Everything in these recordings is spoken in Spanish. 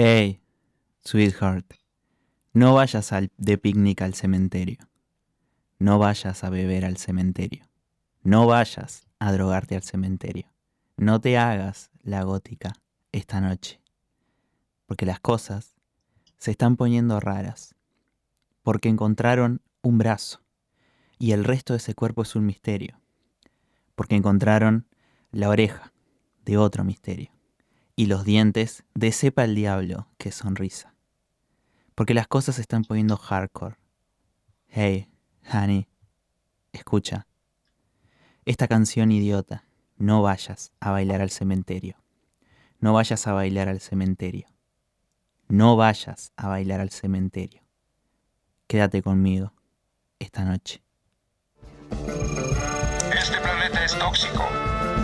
Hey, sweetheart, no vayas al, de picnic al cementerio. No vayas a beber al cementerio. No vayas a drogarte al cementerio. No te hagas la gótica esta noche. Porque las cosas se están poniendo raras. Porque encontraron un brazo y el resto de ese cuerpo es un misterio. Porque encontraron la oreja de otro misterio y los dientes de sepa el diablo que sonrisa. Porque las cosas se están poniendo hardcore. Hey, honey, escucha. Esta canción idiota, no vayas a bailar al cementerio. No vayas a bailar al cementerio. No vayas a bailar al cementerio. Quédate conmigo esta noche. Este planeta es tóxico.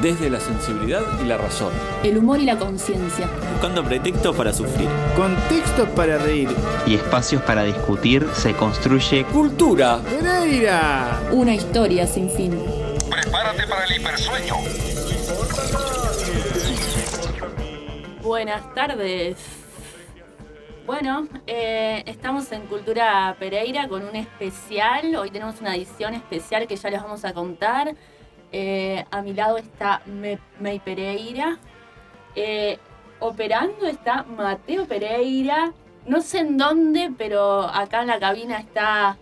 Desde la sensibilidad y la razón. El humor y la conciencia. Buscando pretextos para sufrir. Contextos para reír. Y espacios para discutir se construye Cultura. Pereira. Una historia sin fin. Prepárate para el hipersueño. Buenas tardes. Bueno, eh, estamos en Cultura Pereira con un especial. Hoy tenemos una edición especial que ya les vamos a contar. Eh, a mi lado está May Pereira. Eh, operando está Mateo Pereira. No sé en dónde, pero acá en la cabina está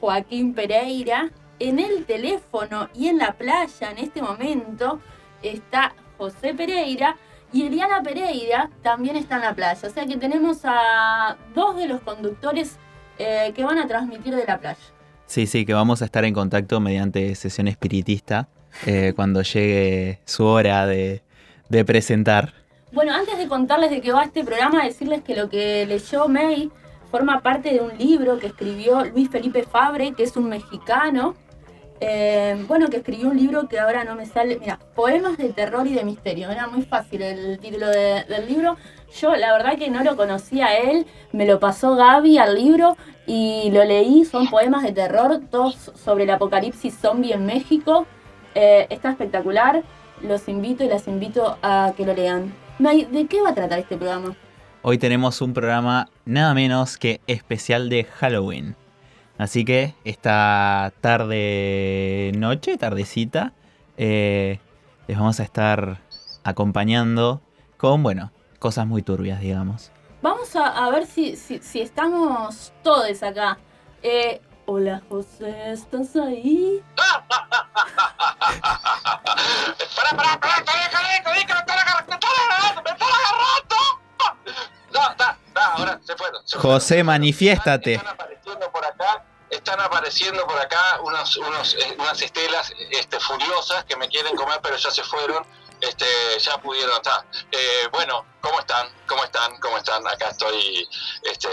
Joaquín Pereira. En el teléfono y en la playa en este momento está José Pereira. Y Eliana Pereira también está en la playa. O sea que tenemos a dos de los conductores eh, que van a transmitir de la playa. Sí, sí, que vamos a estar en contacto mediante sesión espiritista eh, cuando llegue su hora de, presentar. Bueno, antes de contarles de qué va este programa, decirles que lo que leyó May forma parte de un libro que escribió Luis Felipe Fabre, que es un mexicano. eh, bueno, que escribió un libro que ahora no me sale. Mira, Poemas de terror y de misterio. Era muy fácil el título de- del libro. Yo, la verdad, que no lo conocía él. Me lo pasó Gaby al libro y lo leí. Son poemas de terror, todos sobre el apocalipsis zombie en México. Eh, está espectacular. Los invito y las invito a que lo lean. May, ¿de qué va a tratar este programa? Hoy tenemos un programa nada menos que especial de Halloween. Así que esta tarde, noche, tardecita, eh, les vamos a estar acompañando con, bueno, cosas muy turbias, digamos. Vamos a, a ver si, si, si estamos todos acá. Eh, hola José, ¿estás ahí? Pará, está bien, caliente, di que me están agarrando, me están agarrando, me están agarrando. No, está, está, ahora se fueron. se fueron. José, manifiéstate. Están apareciendo por acá, están apareciendo por acá unos, unos, eh, unas estelas este, furiosas que me quieren comer, pero ya se fueron. Este, ya pudieron estar. Eh, bueno, ¿cómo están? ¿Cómo están? ¿Cómo están? Acá estoy este,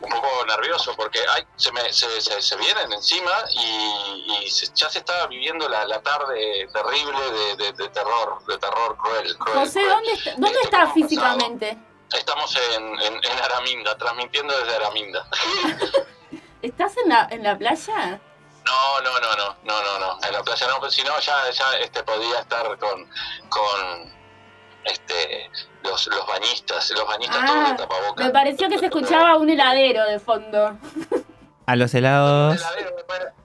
un poco nervioso porque ay, se, me, se, se, se vienen encima y, y se- ya se está viviendo la, la tarde terrible de, de- de terror, de terror cruel. cruel José, cruel. ¿dónde, está- dónde Este, estás ¿cómo ha físicamente? Estamos en, en, en Araminda, transmitiendo desde Araminda. ¿Estás en la, en la playa? No, no, no, no, no, no, no. En la playa no, pero si no ya, ya este podía estar con, con este los, los bañistas, los bañistas todos Ah, de tapabocas. Me pareció que se escuchaba un heladero de fondo. A los helados. Heladero,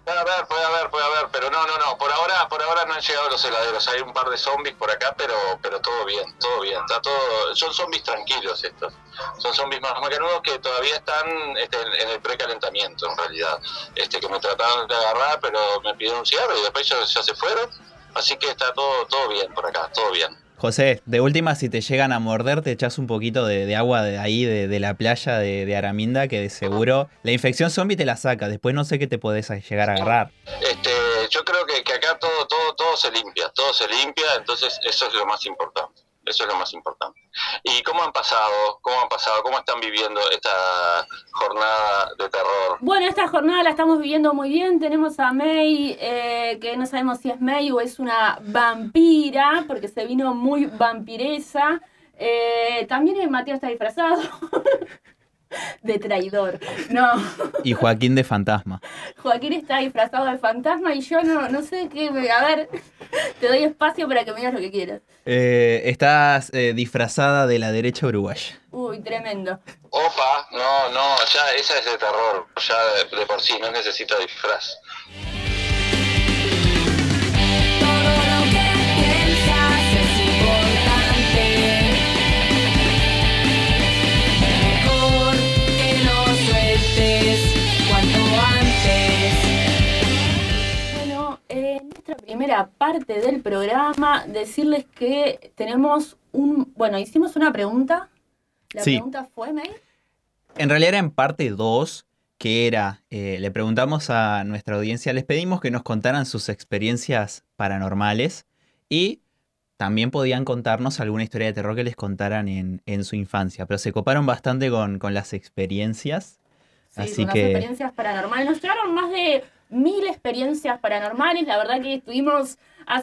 puede haber, puede haber, puede haber, pero no, no, no. Por ahora, por ahora no han llegado los heladeros. Hay un par de zombies por acá, pero, pero todo bien, todo bien. Está todo, son zombies tranquilos estos. Son zombies más macanudos que todavía están este, en, en el precalentamiento, en realidad. Este, que me trataron de agarrar, pero me pidieron un cigarro y después ya, ya se fueron. Así que está todo, todo bien por acá, todo bien. José, de última, si te llegan a morder, te echas un poquito de, agua de ahí, de, la playa de, de Araminda, que de seguro la infección zombie te la saca. Después no sé qué te podés llegar a agarrar. Este, yo creo que, que acá todo, todo, todo se limpia, todo se limpia, entonces eso es lo más importante. Eso es lo más importante. ¿Y cómo han pasado? ¿Cómo han pasado? ¿Cómo están viviendo esta jornada de terror? Bueno, esta jornada la estamos viviendo muy bien. Tenemos a May, eh, que no sabemos si es May o es una vampira, porque se vino muy vampiresa. Eh, también Mateo está disfrazado. de traidor. No. Y Joaquín de fantasma. Joaquín está disfrazado de fantasma y yo no, no sé qué. A ver, te doy espacio para que me digas lo que quieras. Eh, estás eh, disfrazada de la derecha uruguaya. Uy, tremendo. Opa, no, no, ya esa es de terror. Ya de, de por sí, no necesito disfraz. Primera parte del programa, decirles que tenemos un. Bueno, hicimos una pregunta. La Sí. pregunta fue, May. En realidad era en parte 2, que era, eh, le preguntamos a nuestra audiencia, les pedimos que nos contaran sus experiencias paranormales y también podían contarnos alguna historia de terror que les contaran en, en su infancia, pero se coparon bastante con, con las experiencias. Sí, Así con las que- experiencias paranormales. Nos llegaron más de mil experiencias paranormales. La verdad que estuvimos,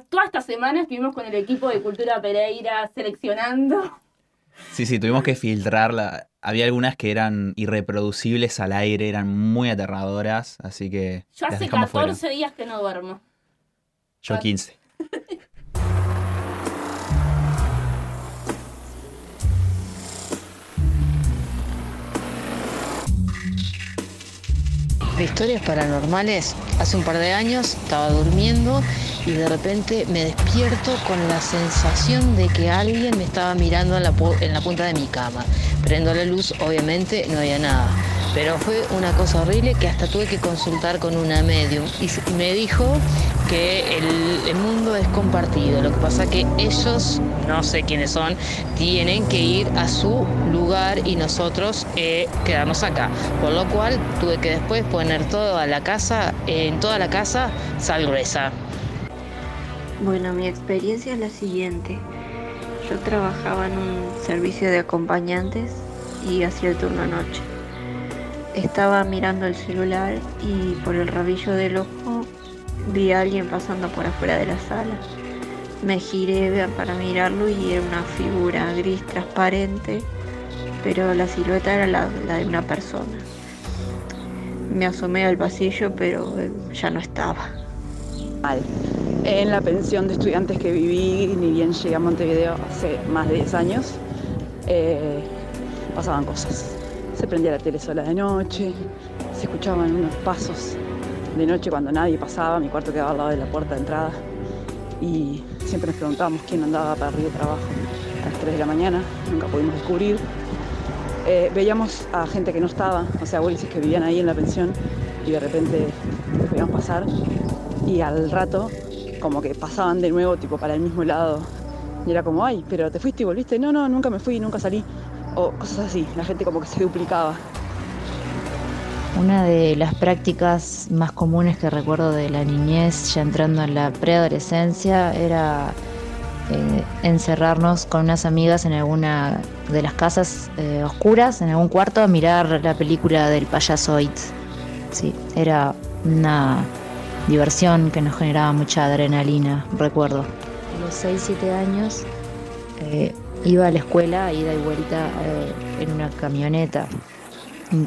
toda esta semana estuvimos con el equipo de Cultura Pereira seleccionando. Sí, sí, tuvimos que filtrarla. Había algunas que eran irreproducibles al aire, eran muy aterradoras, así que Yo hace dejamos 14 fuera. días que no duermo. Yo 15. De historias paranormales, hace un par de años estaba durmiendo y de repente me despierto con la sensación de que alguien me estaba mirando en la, punta de mi cama. Prendo la luz, obviamente no había nada, pero fue una cosa horrible que hasta tuve que consultar con una medium y, me dijo que el, el mundo es compartido, lo que pasa que ellos, no sé quiénes son, tienen que ir a su lugar y nosotros eh, quedarnos acá. Por lo cual tuve que después poner toda la casa, en toda la casa, sal gruesa. Bueno, mi experiencia es la siguiente. Yo trabajaba en un servicio de acompañantes y hacía el turno noche. Estaba mirando el celular y por el rabillo del ojo vi a alguien pasando por afuera de la sala. Me giré para mirarlo y era una figura gris transparente, pero la silueta era la, de una persona. Me asomé al pasillo, pero ya no estaba. En la pensión de estudiantes que viví, ni bien llegué a Montevideo hace más de 10 años, eh, pasaban cosas. Se prendía la tele sola de noche, se escuchaban unos pasos de noche cuando nadie pasaba, mi cuarto quedaba al lado de la puerta de entrada y siempre nos preguntábamos quién andaba para arriba y para abajo a las 3 de la mañana, nunca pudimos descubrir. Eh, veíamos a gente que no estaba, o sea, abuelos que vivían ahí en la pensión y de repente los veíamos pasar y al rato como que pasaban de nuevo tipo para el mismo lado y era como, ay, pero te fuiste y volviste, no, no, nunca me fui, nunca salí o cosas así, la gente como que se duplicaba. Una de las prácticas más comunes que recuerdo de la niñez, ya entrando en la preadolescencia, era eh, encerrarnos con unas amigas en alguna de las casas eh, oscuras, en algún cuarto, a mirar la película del payaso It. Sí, era una diversión que nos generaba mucha adrenalina, recuerdo. A los 6-7 años eh, iba a la escuela, ida y vuelta eh, en una camioneta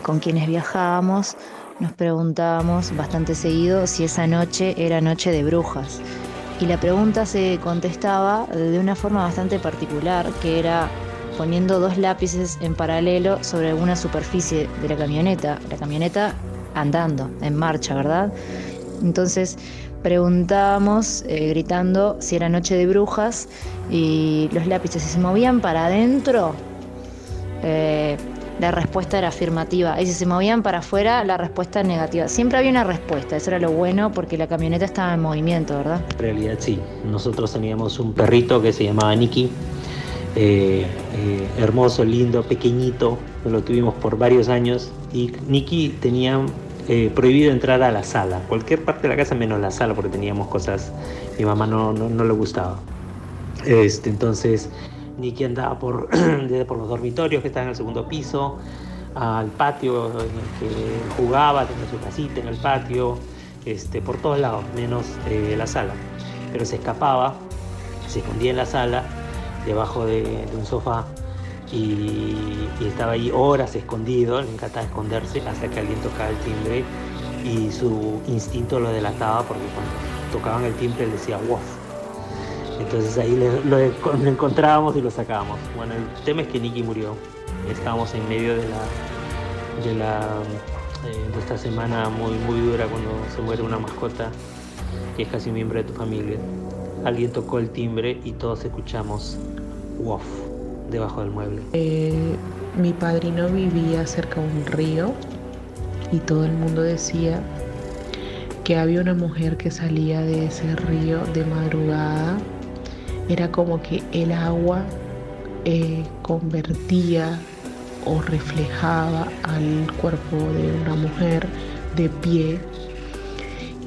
con quienes viajábamos nos preguntábamos bastante seguido si esa noche era noche de brujas. Y la pregunta se contestaba de una forma bastante particular, que era poniendo dos lápices en paralelo sobre alguna superficie de la camioneta. La camioneta andando, en marcha, ¿verdad? Entonces preguntábamos, eh, gritando si era noche de brujas, y los lápices, si se movían para adentro, eh, la respuesta era afirmativa. Y si se movían para afuera, la respuesta negativa. Siempre había una respuesta, eso era lo bueno porque la camioneta estaba en movimiento, ¿verdad? En realidad sí, nosotros teníamos un perrito que se llamaba Nicky, eh, hermoso, lindo, pequeñito, lo tuvimos por varios años y Nicky tenía eh, prohibido entrar a la sala, cualquier parte de la casa menos la sala porque teníamos cosas, mi mamá no, no, no le gustaba. Este, entonces Nicky andaba por, desde por los dormitorios que estaban en el segundo piso, al patio en el que jugaba, tenía su casita en el patio, este, por todos lados, menos eh, la sala. Pero se escapaba, se escondía en la sala, debajo de, de un sofá, y, estaba ahí horas escondido, le encantaba esconderse hasta que alguien tocaba el timbre y su instinto lo delataba porque cuando tocaban el timbre él decía wow. Entonces ahí lo, encontrábamos y lo sacábamos. Bueno, el tema es que Nicky murió. Estábamos en medio de la, de la eh, de esta semana muy muy dura cuando se muere una mascota que es casi miembro de tu familia. Alguien tocó el timbre y todos escuchamos wow debajo del mueble. Eh, mi padrino vivía cerca de un río y todo el mundo decía que había una mujer que salía de ese río de madrugada. Era como que el agua eh, convertía o reflejaba al cuerpo de una mujer de pie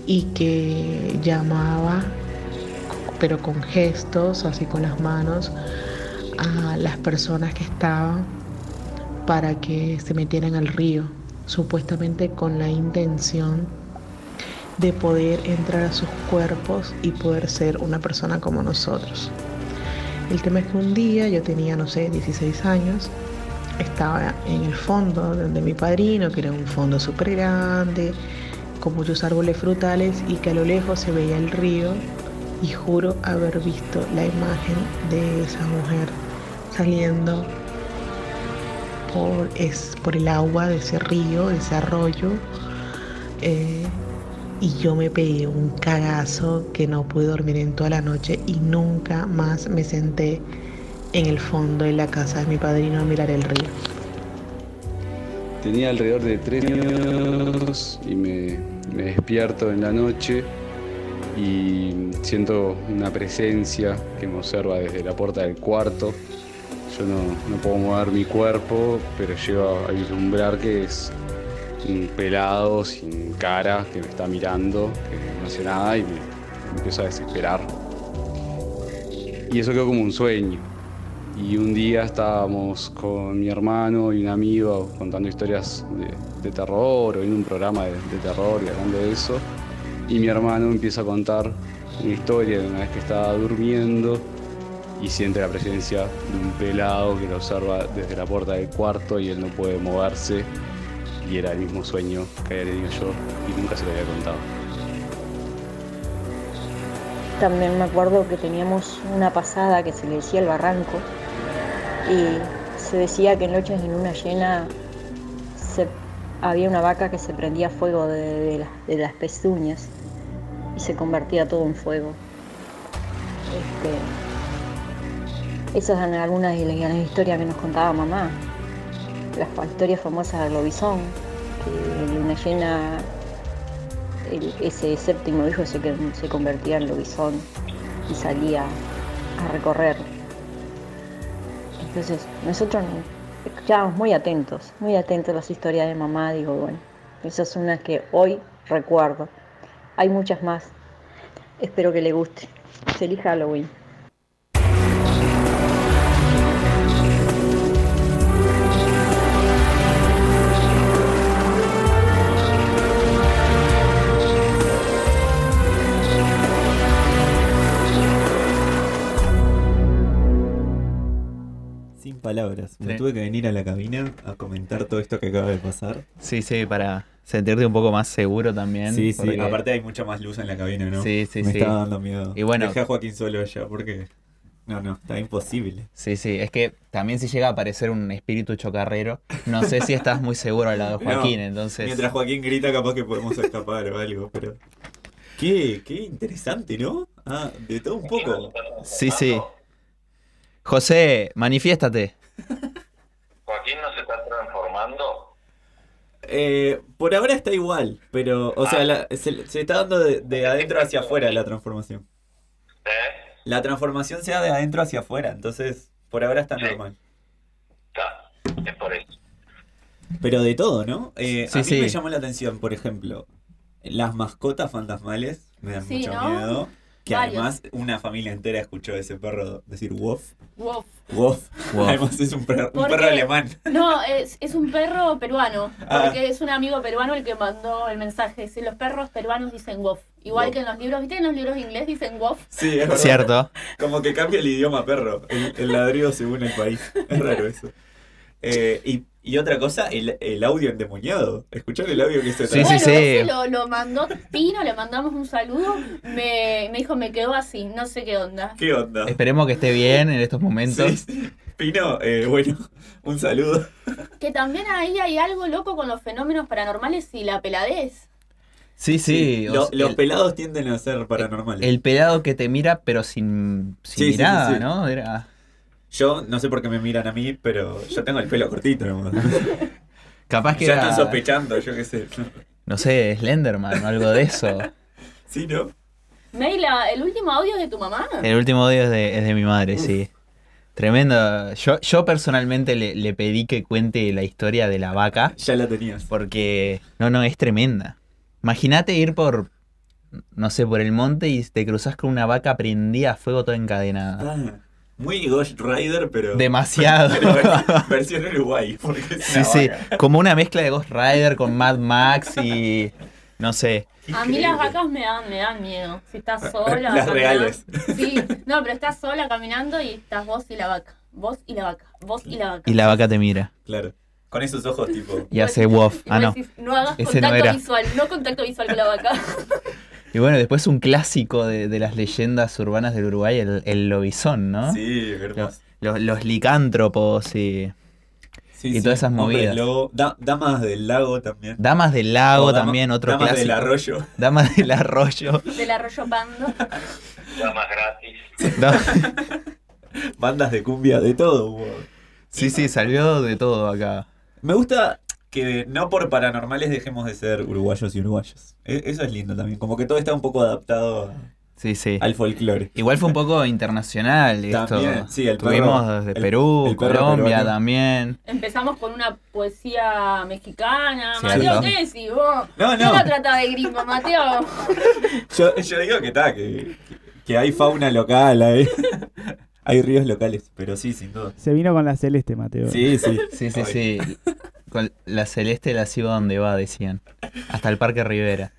y que llamaba, pero con gestos, así con las manos, a las personas que estaban para que se metieran al río, supuestamente con la intención de poder entrar a sus cuerpos y poder ser una persona como nosotros. El tema es que un día yo tenía, no sé, 16 años, estaba en el fondo donde mi padrino, que era un fondo súper grande, con muchos árboles frutales y que a lo lejos se veía el río y juro haber visto la imagen de esa mujer saliendo por, es, por el agua de ese río, de ese arroyo. eh, y yo me pegué un cagazo que no pude dormir en toda la noche y nunca más me senté en el fondo de la casa de mi padrino a mirar el río. Tenía alrededor de tres años y me, me despierto en la noche y siento una presencia que me observa desde la puerta del cuarto. Yo no, puedo mover mi cuerpo, pero llego a vislumbrar que es un pelado sin cara que me está mirando, que no hace nada y me, empiezo a desesperar. Y eso quedó como un sueño. Y un día estábamos con mi hermano y un amigo contando historias de, terror o en un programa de terror y hablando de eso. Y mi hermano empieza a contar una historia de una vez que estaba durmiendo y siente la presencia de un pelado que lo observa desde la puerta del cuarto y él no puede moverse. Y era el mismo sueño que había tenido yo y nunca se lo había contado. También me acuerdo que teníamos una pasada que se le decía el barranco y se decía que en noches de luna llena había una vaca que se prendía fuego de, de las- de las pezuñas y se convertía todo en fuego. Este, esas eran algunas de las historias que nos contaba mamá. Las historias famosas del lobizón, que luna llena el- ese séptimo hijo se, se convertía en lobizón y salía a recorrer. Entonces, nosotros escuchábamos muy atentos, muy atentos a las historias de mamá. Digo, bueno, esas son las que hoy recuerdo. Hay muchas más. Espero que le guste. Feliz Halloween. Palabras. Me Sí. tuve que venir a la cabina a comentar todo esto que acaba de pasar. Sí, sí, para sentirte un poco más seguro también. Sí, sí. Aparte hay mucha más luz en la cabina, ¿no? Sí, sí, Me sí. estaba dando miedo. Y bueno- Dejé a Joaquín solo allá porque... No, no, está imposible. Sí, sí, es que también si llega a aparecer un espíritu chocarrero, no sé si estás muy seguro al lado de Joaquín, No, entonces... Mientras Joaquín grita, capaz que podemos escapar o algo, pero. Qué, qué interesante, ¿no? Ah, de todo un poco. Sí, sí. José, manifiéstate. Joaquín no se está transformando. Eh, por ahora está igual, pero, o sea, la- se, se está dando de, de adentro hacia afuera la transformación. La transformación sea de adentro hacia afuera, entonces por ahora está normal. Es por eso. Pero de todo, ¿no? Eh, Sí, a mí sí. me llamó la atención, por ejemplo, las mascotas fantasmales me dan Sí, mucho ¿no? miedo. Que Varios. además una familia entera escuchó a ese perro decir wof. Wof. Wof. Wof. Además es un perro, un perro alemán. No, es, es un perro peruano. Ah. Porque es un amigo peruano el que mandó el mensaje. Si los perros peruanos dicen wof. Igual que en los libros, ¿viste? En los libros de inglés dicen wof. Sí, es. Cierto. Como que cambia el idioma perro, el, el ladrido según el país. Es raro eso. Eh, y, y otra cosa, el, el audio endemoniado. ¿Escucharon el audio que se Sí, bueno, sí, sí. lo, lo mandó Pino, le mandamos un saludo. Me, me dijo, me quedó así, no sé qué onda. ¿Qué onda? Esperemos que esté bien en estos momentos. Sí, sí. Pino, eh, bueno, un saludo. Que también ahí hay algo loco con los fenómenos paranormales y la peladez. Sí, sí. o Lo- sea, los el, pelados tienden a ser paranormales. el pelado que te mira, pero sin, sin Sí, sí, sí, mirada, sí. ¿no? Era... Yo no sé por qué me miran a mí, pero yo tengo el pelo cortito nomás. Capaz que ya era, están sospechando, yo qué sé. no sé, Slenderman o algo de eso. Sí, ¿no? Meila, ¿el último audio es de tu mamá? El último audio es de, es de mi madre, sí. Tremendo. Yo, yo personalmente le, le pedí que cuente la historia de la vaca. Ya la tenías. Porque, no, no, es tremenda. Imagínate ir por, no sé, por el monte y te cruzas con una vaca prendida a fuego toda encadenada. Ah, muy Ghost Rider, pero. Demasiado. pero vers- versión Uruguay. Sí, una sí, vaca. como una mezcla de Ghost Rider con Mad Max y, no sé. A mí las vacas me dan, me dan miedo. Si estás sola. Las caminando- reales. Sí, no, pero estás sola caminando y estás vos y la vaca. Vos y la vaca. Vos y la vaca. Y la vaca te mira Claro. Con esos ojos, tipo. y hace wof. Ah, no. decís, no hagas Ese no contacto era. visual, no contacto visual con la vaca. Y bueno, después un clásico de, de las leyendas urbanas del Uruguay, el, el lobizón, ¿no? Sí, hermoso. Los, los licántropos y, Sí, y sí. todas esas movidas. lobo. Da- damas del lago también. Damas del lago dama- también, otro damas clásico. del arroyo. Damas del arroyo. Del arroyo pando. Damas gratis. Da- Bandas de cumbia, de todo. Sí, sí, salió de todo acá. Me gusta que no por paranormales dejemos de ser uruguayos y uruguayos. E- Eso es lindo también. Como que todo está un poco adaptado Sí, sí. al folclore. Igual fue un poco internacional esto. También, sí, el perro- Tuvimos desde el- Perú, el Colombia peruano. también. Empezamos con una poesía mexicana. Sí, Mateo, ¿no? ¿qué decís vos? No, ¿Quién no. la trata de gringo, Mateo? Yo, yo digo que está, que, que hay fauna local, hay, hay ríos locales, pero sí, sin duda. Se vino con la celeste, Mateo. Sí, sí. Sí, sí, sí. Con la celeste la sigo donde va, decían. Hasta el Parque Rivera.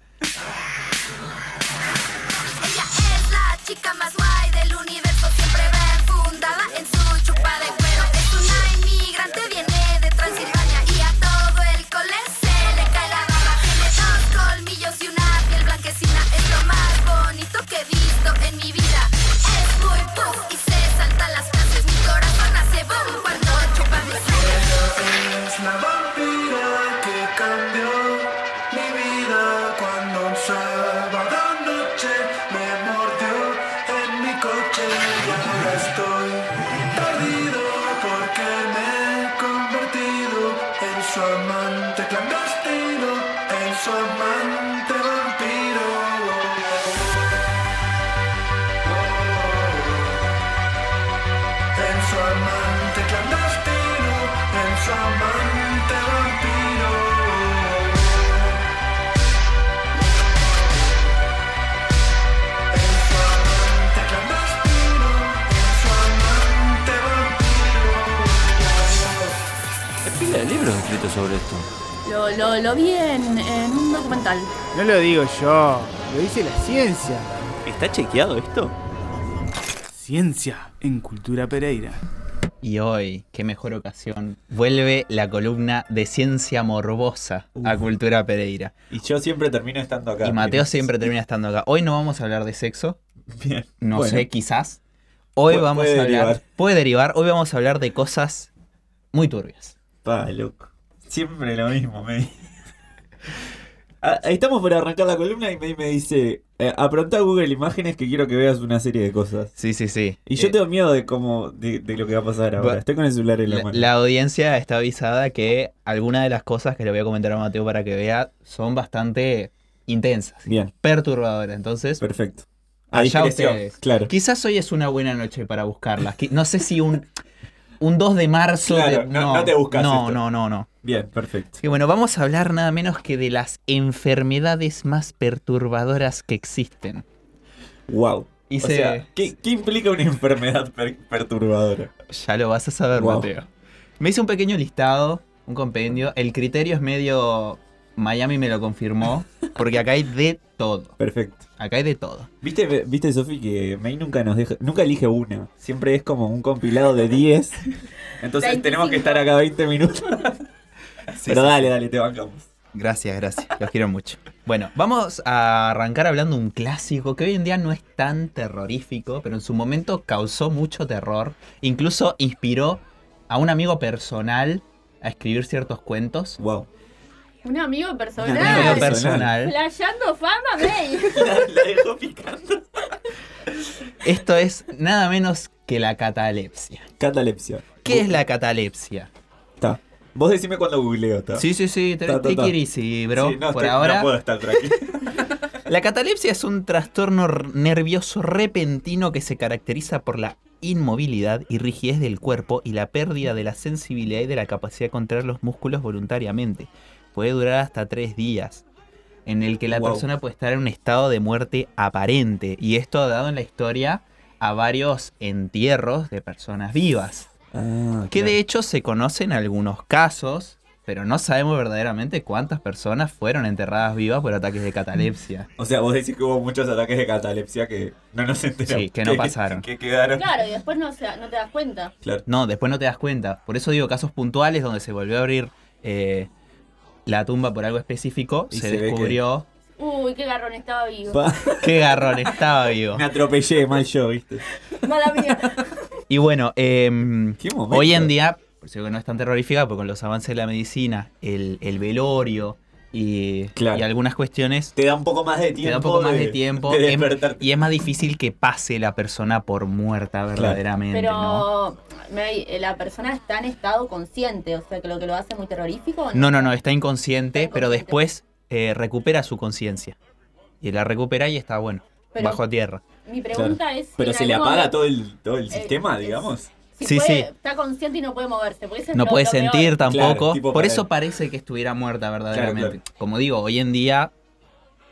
Sobre esto. Lo, lo, lo vi en, en un documental. No lo digo yo, lo dice la ciencia. ¿Está chequeado esto? Ciencia en Cultura Pereira. Y hoy, qué mejor ocasión, vuelve la columna de ciencia morbosa a Cultura Pereira. Y yo siempre termino estando acá. Y Mateo siempre termina estando acá. Hoy no vamos a hablar de sexo, Bien. no Bueno. sé, quizás. Hoy Pu- vamos puede a hablar, derivar. puede derivar, hoy vamos a hablar de cosas muy turbias. Pa, loco. Siempre lo mismo, me Ah, Estamos por arrancar la columna y May me dice, eh, apronta a Google Imágenes que quiero que veas una serie de cosas. Sí, sí, sí. Y yo Eh, tengo miedo de cómo, de, de lo que va a pasar ahora. Estoy con el celular en la, La, mano. la audiencia está avisada que algunas de las cosas que le voy a comentar a Mateo para que vea son bastante intensas, Bien, perturbadoras. Entonces, perfecto. Allá ustedes. claro. Quizás hoy es una buena noche para buscarlas. No sé si un, un 2 de marzo. Claro, de- no- no te buscas No, esto. no, no, no. Bien, perfecto. Y bueno, vamos a hablar nada menos que de las enfermedades más perturbadoras que existen. Wow. Hice- O sea, ¿qué, qué implica una enfermedad per- perturbadora? Ya lo vas a saber, Wow. Mateo. Me hice un pequeño listado, un compendio. El criterio es medio. Miami me lo confirmó. Porque acá hay de todo. Perfecto. Acá hay de todo. ¿Viste, viste Sofi, que May nunca nos deja, nunca elige una. Siempre es como un compilado de 10. Entonces tenemos que estar acá 20 minutos. Pero sí, dale, dale, te bancamos. Gracias, gracias. Los quiero mucho. Bueno, vamos a arrancar hablando de un clásico que hoy en día no es tan terrorífico, pero en su momento causó mucho terror. Incluso inspiró a un amigo personal a escribir ciertos cuentos. Wow. Un amigo personal. Un amigo personal. Flayando fama, May. La dejó picando. Esto es nada menos que la catalepsia. Catalepsia. ¿Qué es la catalepsia? Está. Vos decime cuando googleo, está. Sí, sí, sí, te- Ta, ta, take ta. it easy, bro. Sí, no, Por estoy- ahora. No puedo estar tranquilo. La catalepsia es un trastorno nervioso repentino que se caracteriza por la inmovilidad y rigidez del cuerpo y la pérdida de la sensibilidad y de la capacidad de contraer los músculos voluntariamente. Puede durar hasta tres días, en el que la Wow. persona puede estar en un estado de muerte aparente. Y esto ha dado en la historia a varios entierros de personas vivas. Ah, Que de hecho se conocen algunos casos, pero no sabemos verdaderamente cuántas personas fueron enterradas vivas por ataques de catalepsia. O sea, vos decís que hubo muchos ataques de catalepsia que no nos enteramos. Sí, que no pasaron. Que, quedaron. Claro, y después no, te das cuenta. Claro. No, después no te das cuenta. Por eso digo casos puntuales donde se volvió a abrir eh, la tumba por algo específico, Y se, se ve que- descubrió Uy, qué garrón estaba vivo. Pa- qué garrón estaba vivo. Me atropellé mal yo, ¿viste? Mala mía. Y bueno, momento. hoy en día, por eso que no es tan terrorífica, porque con los avances de la medicina, el, el velorio y, Claro. y algunas cuestiones Te da un poco más de tiempo. te da un poco más de, tiempo de em- y es más difícil que pase la persona por muerta verdaderamente, ¿no? Pero eh, la persona está en estado consciente, o sea que lo que lo hace muy terrorífico. ¿o No, no, no, está inconsciente, pero después eh, recupera su conciencia. Y la recupera y está bueno, Pero- bajo tierra. Mi pregunta es. si Pero se le apaga todo el, todo el eh, sistema, es- digamos. Si Sí, puede- sí. Está consciente y no puede moverse. eso No lo- puede lo peor. sentir tampoco. Claro, por eso él. parece que estuviera muerta verdaderamente. Claro, Como digo, hoy en día,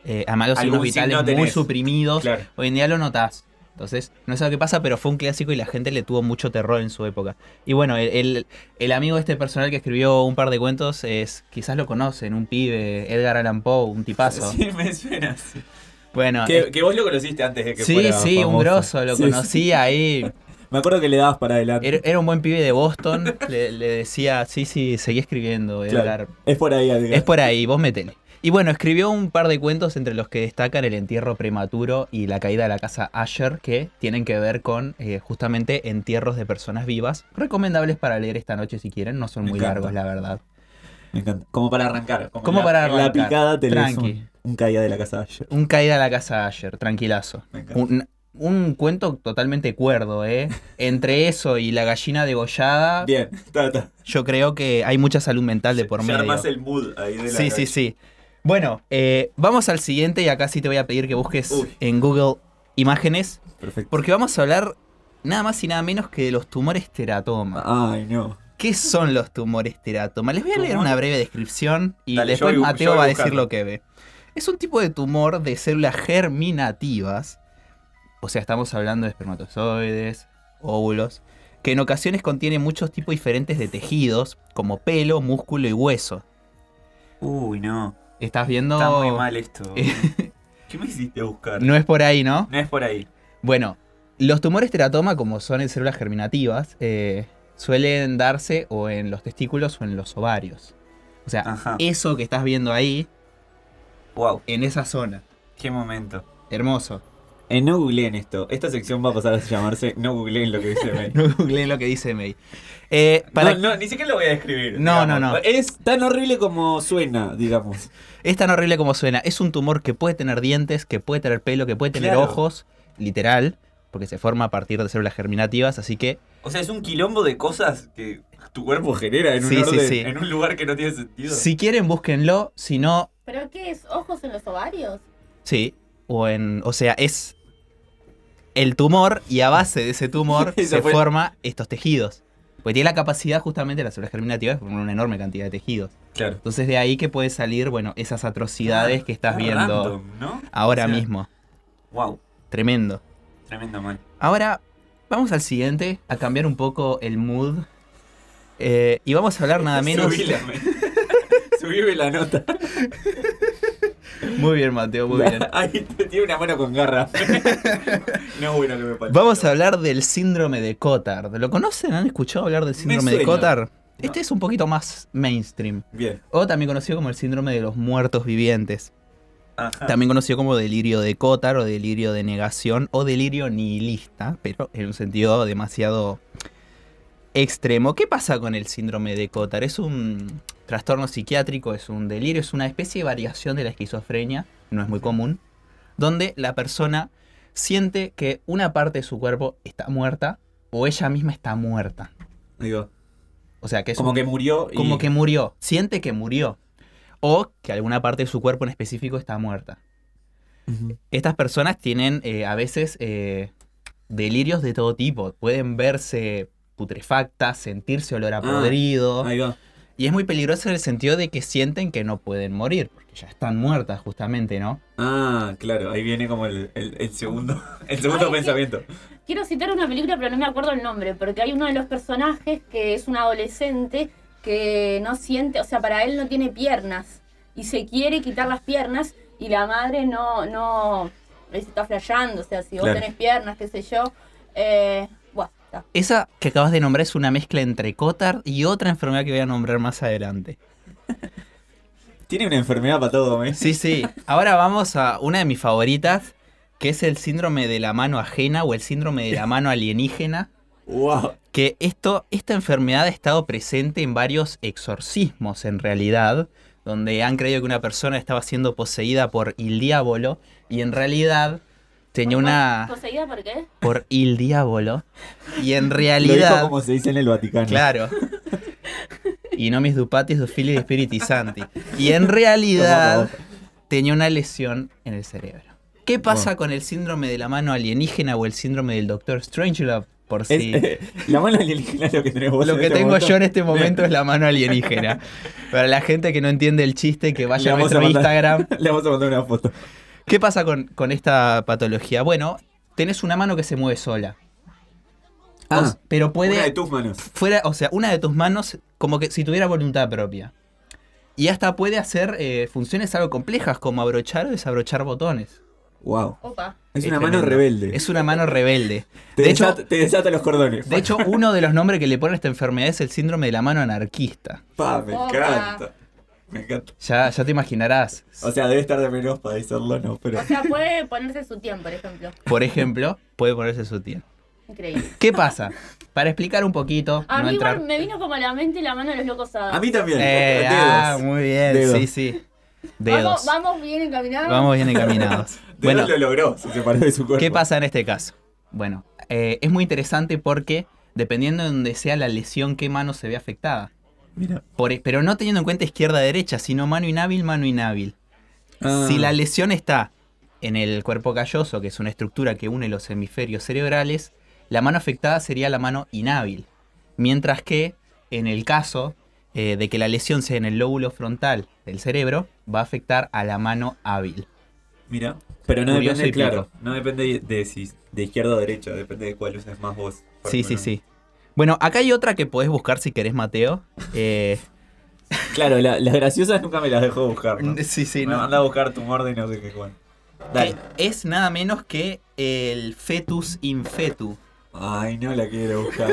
eh, además los signos vitales muy tenés. suprimidos, Claro. hoy en día lo notás. Entonces, no sé lo que pasa, pero fue un clásico y la gente le tuvo mucho terror en su época. Y bueno, el, el- el amigo de este personal que escribió un par de cuentos es, quizás lo conocen, un pibe, Edgar Allan Poe, un tipazo. Sí, me suena. sí. Bueno, Que, eh, que vos lo conociste antes de que sí, fuera sí, un famoso. grosso, lo Sí, conocí sí. ahí. Me acuerdo que le dabas para adelante. Era, era un buen pibe de Boston. le, le decía, sí, sí, seguí escribiendo, Claro. Edgar. Es por ahí, Edgar. Es por ahí, vos metele. Y bueno, escribió un par de cuentos entre los que destacan el entierro prematuro y la caída de la casa Asher, que tienen que ver con eh, justamente entierros de personas vivas. Recomendables para leer esta noche si quieren, no son Me muy encanta. largos, la verdad. Me encanta. Como para arrancar. Como, Como en la- para en La arrancar. picada te lees un, un caída de la casa ayer. Un caída de la casa Asher, tranquilazo. Me encanta. Un, un cuento totalmente cuerdo, ¿eh? Entre eso y la gallina degollada, Bien, ta, ta. yo creo que hay mucha salud mental de por medio. armás el mood ahí de la Sí, sí, sí. Bueno, eh, vamos al siguiente y acá sí te voy a pedir que busques Uy. en Google imágenes, Perfecto. porque vamos a hablar nada más y nada menos que de los tumores teratoma. Ay, no. ¿Qué son los tumores teratoma? Les voy a leer Tumor- una breve descripción y Dale, después Mateo yo va a decir lo que ve. Es un tipo de tumor de células germinativas, o sea, estamos hablando de espermatozoides, óvulos, que en ocasiones contiene muchos tipos diferentes de tejidos, como pelo, músculo y hueso. Uy, no. ¿Estás viendo? Está muy mal esto. ¿Qué me hiciste buscar? No es por ahí, ¿no? No es por ahí. Bueno, los tumores teratoma, como son en células germinativas, eh, suelen darse o en los testículos o en los ovarios. O sea, Ajá. eso que estás viendo ahí, Wow. en esa zona. Qué momento. Hermoso. Eh, no googleen esto. Esta sección va a pasar a llamarse No googleen lo que dice May. No googleen lo que dice May. Eh, para- No, no, ni siquiera lo voy a describir. No, digamos. no, no. Es tan horrible como suena, digamos. Es tan horrible como suena. Es un tumor que puede tener dientes, que puede tener pelo, que puede tener Claro. ojos, literal, porque se forma a partir de células germinativas, así que O sea, es un quilombo de cosas que tu cuerpo genera en un, Sí, sí, orden, sí. en un lugar que no tiene sentido. si quieren búsquenlo, si no, ¿Pero qué es? ¿Ojos en los ovarios? Sí, o en, o sea, es el tumor y a base de ese tumor se fue- forma estos tejidos. Porque tiene la capacidad justamente las células germinativas de formar una enorme cantidad de tejidos. Claro. Entonces de ahí que puede salir, bueno, esas atrocidades que estás viendo random, ¿no? ahora O sea, mismo. Wow. Tremendo. Tremendo mal. Ahora, vamos al siguiente, a cambiar un poco el mood. Eh, y vamos a hablar nada menos. Subíla, me- Subime la nota. Muy bien, Mateo, muy bien. Ahí te tiene una mano con garra. no es bueno que me pase. Vamos a hablar del síndrome de Cotard. ¿Lo conocen? ¿Han escuchado hablar del síndrome de. Cotard? Este es un poquito más mainstream. Bien. O también conocido como el síndrome de los muertos vivientes. Ajá. También conocido como delirio de Cotard o delirio de negación o delirio nihilista, pero en un sentido demasiado extremo. ¿Qué pasa con el síndrome de Cotard? Es un trastorno psiquiátrico, es un delirio, es una especie de variación de la esquizofrenia, no es muy común, donde la persona siente que una parte de su cuerpo está muerta o ella misma está muerta. Digo, O sea, que es como un- que murió y... como que murió, siente que murió. O que alguna parte de su cuerpo en específico está muerta. Estas personas tienen eh, a veces eh, delirios de todo tipo. Pueden verse putrefactas, sentirse olor a Ah, podrido. ahí va. Y es muy peligroso en el sentido de que sienten que no pueden morir, porque ya están muertas justamente, ¿no? Ah, claro, ahí viene como el, el- el segundo, el segundo Ay, pensamiento. Quiero citar una película, pero no me acuerdo el nombre, porque hay uno de los personajes que es un adolescente que no siente, o sea, para él no tiene piernas y se quiere quitar las piernas y la madre no, no, se está flasheando, o sea, si vos Claro. tenés piernas, qué sé yo, eh. Esa que acabas de nombrar es una mezcla entre Cotard y otra enfermedad que voy a nombrar más adelante. Tiene una enfermedad para todo, ¿eh? Sí, sí. Ahora vamos a una de mis favoritas, que es el síndrome de la mano ajena o el síndrome de la mano alienígena. Wow. Que esto, esta enfermedad ha estado presente en varios exorcismos en realidad, donde han creído que una persona estaba siendo poseída por el diablo y en realidad tenía una ¿Poseída por qué? por el diablo y en Lo realidad dijo como se dice en el Vaticano. Claro. Y no mis dupatis, dos fili de Spiriti Santi. Y en realidad tenía una lesión en el cerebro. ¿Qué pasa con el síndrome de la mano alienígena o el síndrome del Doctor Strangelove? Por Es- si. la mano alienígena es lo que tenés vos Lo en que este tengo momento. yo en este momento es la mano alienígena. Para la gente que no entiende el chiste, que vaya a nuestro mandar- Instagram. Le vamos a mandar una foto. ¿Qué pasa con, con esta patología? Bueno, tenés una mano que se mueve sola. Ah, O- pero puede. una de tus manos. Fuera, o sea, una de tus manos, como que si tuviera voluntad propia. Y hasta puede hacer eh, funciones algo complejas, como abrochar o desabrochar botones. Wow. Opa. Es una mano rebelde. Es una mano rebelde. Te, de, hecho, desata, te desata los cordones. de hecho, uno de los nombres que le pone a esta enfermedad es el síndrome de la mano anarquista. Pa, me Opa. encanta. Me encanta. Ya, ya te imaginarás. O sea, debe estar de menos para decirlo, no, pero. O sea, puede ponerse su tiempo, por ejemplo. Por ejemplo, puede ponerse su tía. Increíble. ¿Qué pasa? Para explicar un poquito, A no mí entrar. igual me vino como a la mente la mano de los locos Adams. A mí también. Eh, Dedos. ah, muy bien, Dedos. sí, sí. Dedos. Vamos, vamos bien encaminados. Vamos bien encaminados. Dedos bueno, lo logró, se separó de su cuerpo. ¿qué pasa en este caso? Bueno, eh, es muy interesante porque dependiendo de donde sea la lesión, qué mano se ve afectada. Mira. Por- e, pero no teniendo en cuenta izquierda-derecha, sino mano inhábil, mano inhábil. Ah. Si la lesión está en el cuerpo calloso, que es una estructura que une los hemisferios cerebrales, la mano afectada sería la mano inhábil. Mientras que en el caso eh, de que la lesión sea en el lóbulo frontal del cerebro, va a afectar a la mano hábil. Mira. Pero no Curioso depende, claro, no depende de si de izquierda o derecha, depende de cuál uses más vos. Sí, sí, sí. Bueno, acá hay otra que podés buscar si querés, Mateo. Eh, Claro, la- las graciosas nunca me las dejo buscar. ¿no? Sí, sí, me no. manda a buscar tumor de no sé qué cuál. Dale. que es nada menos que el fetus infetu. Ay, no la quiero buscar.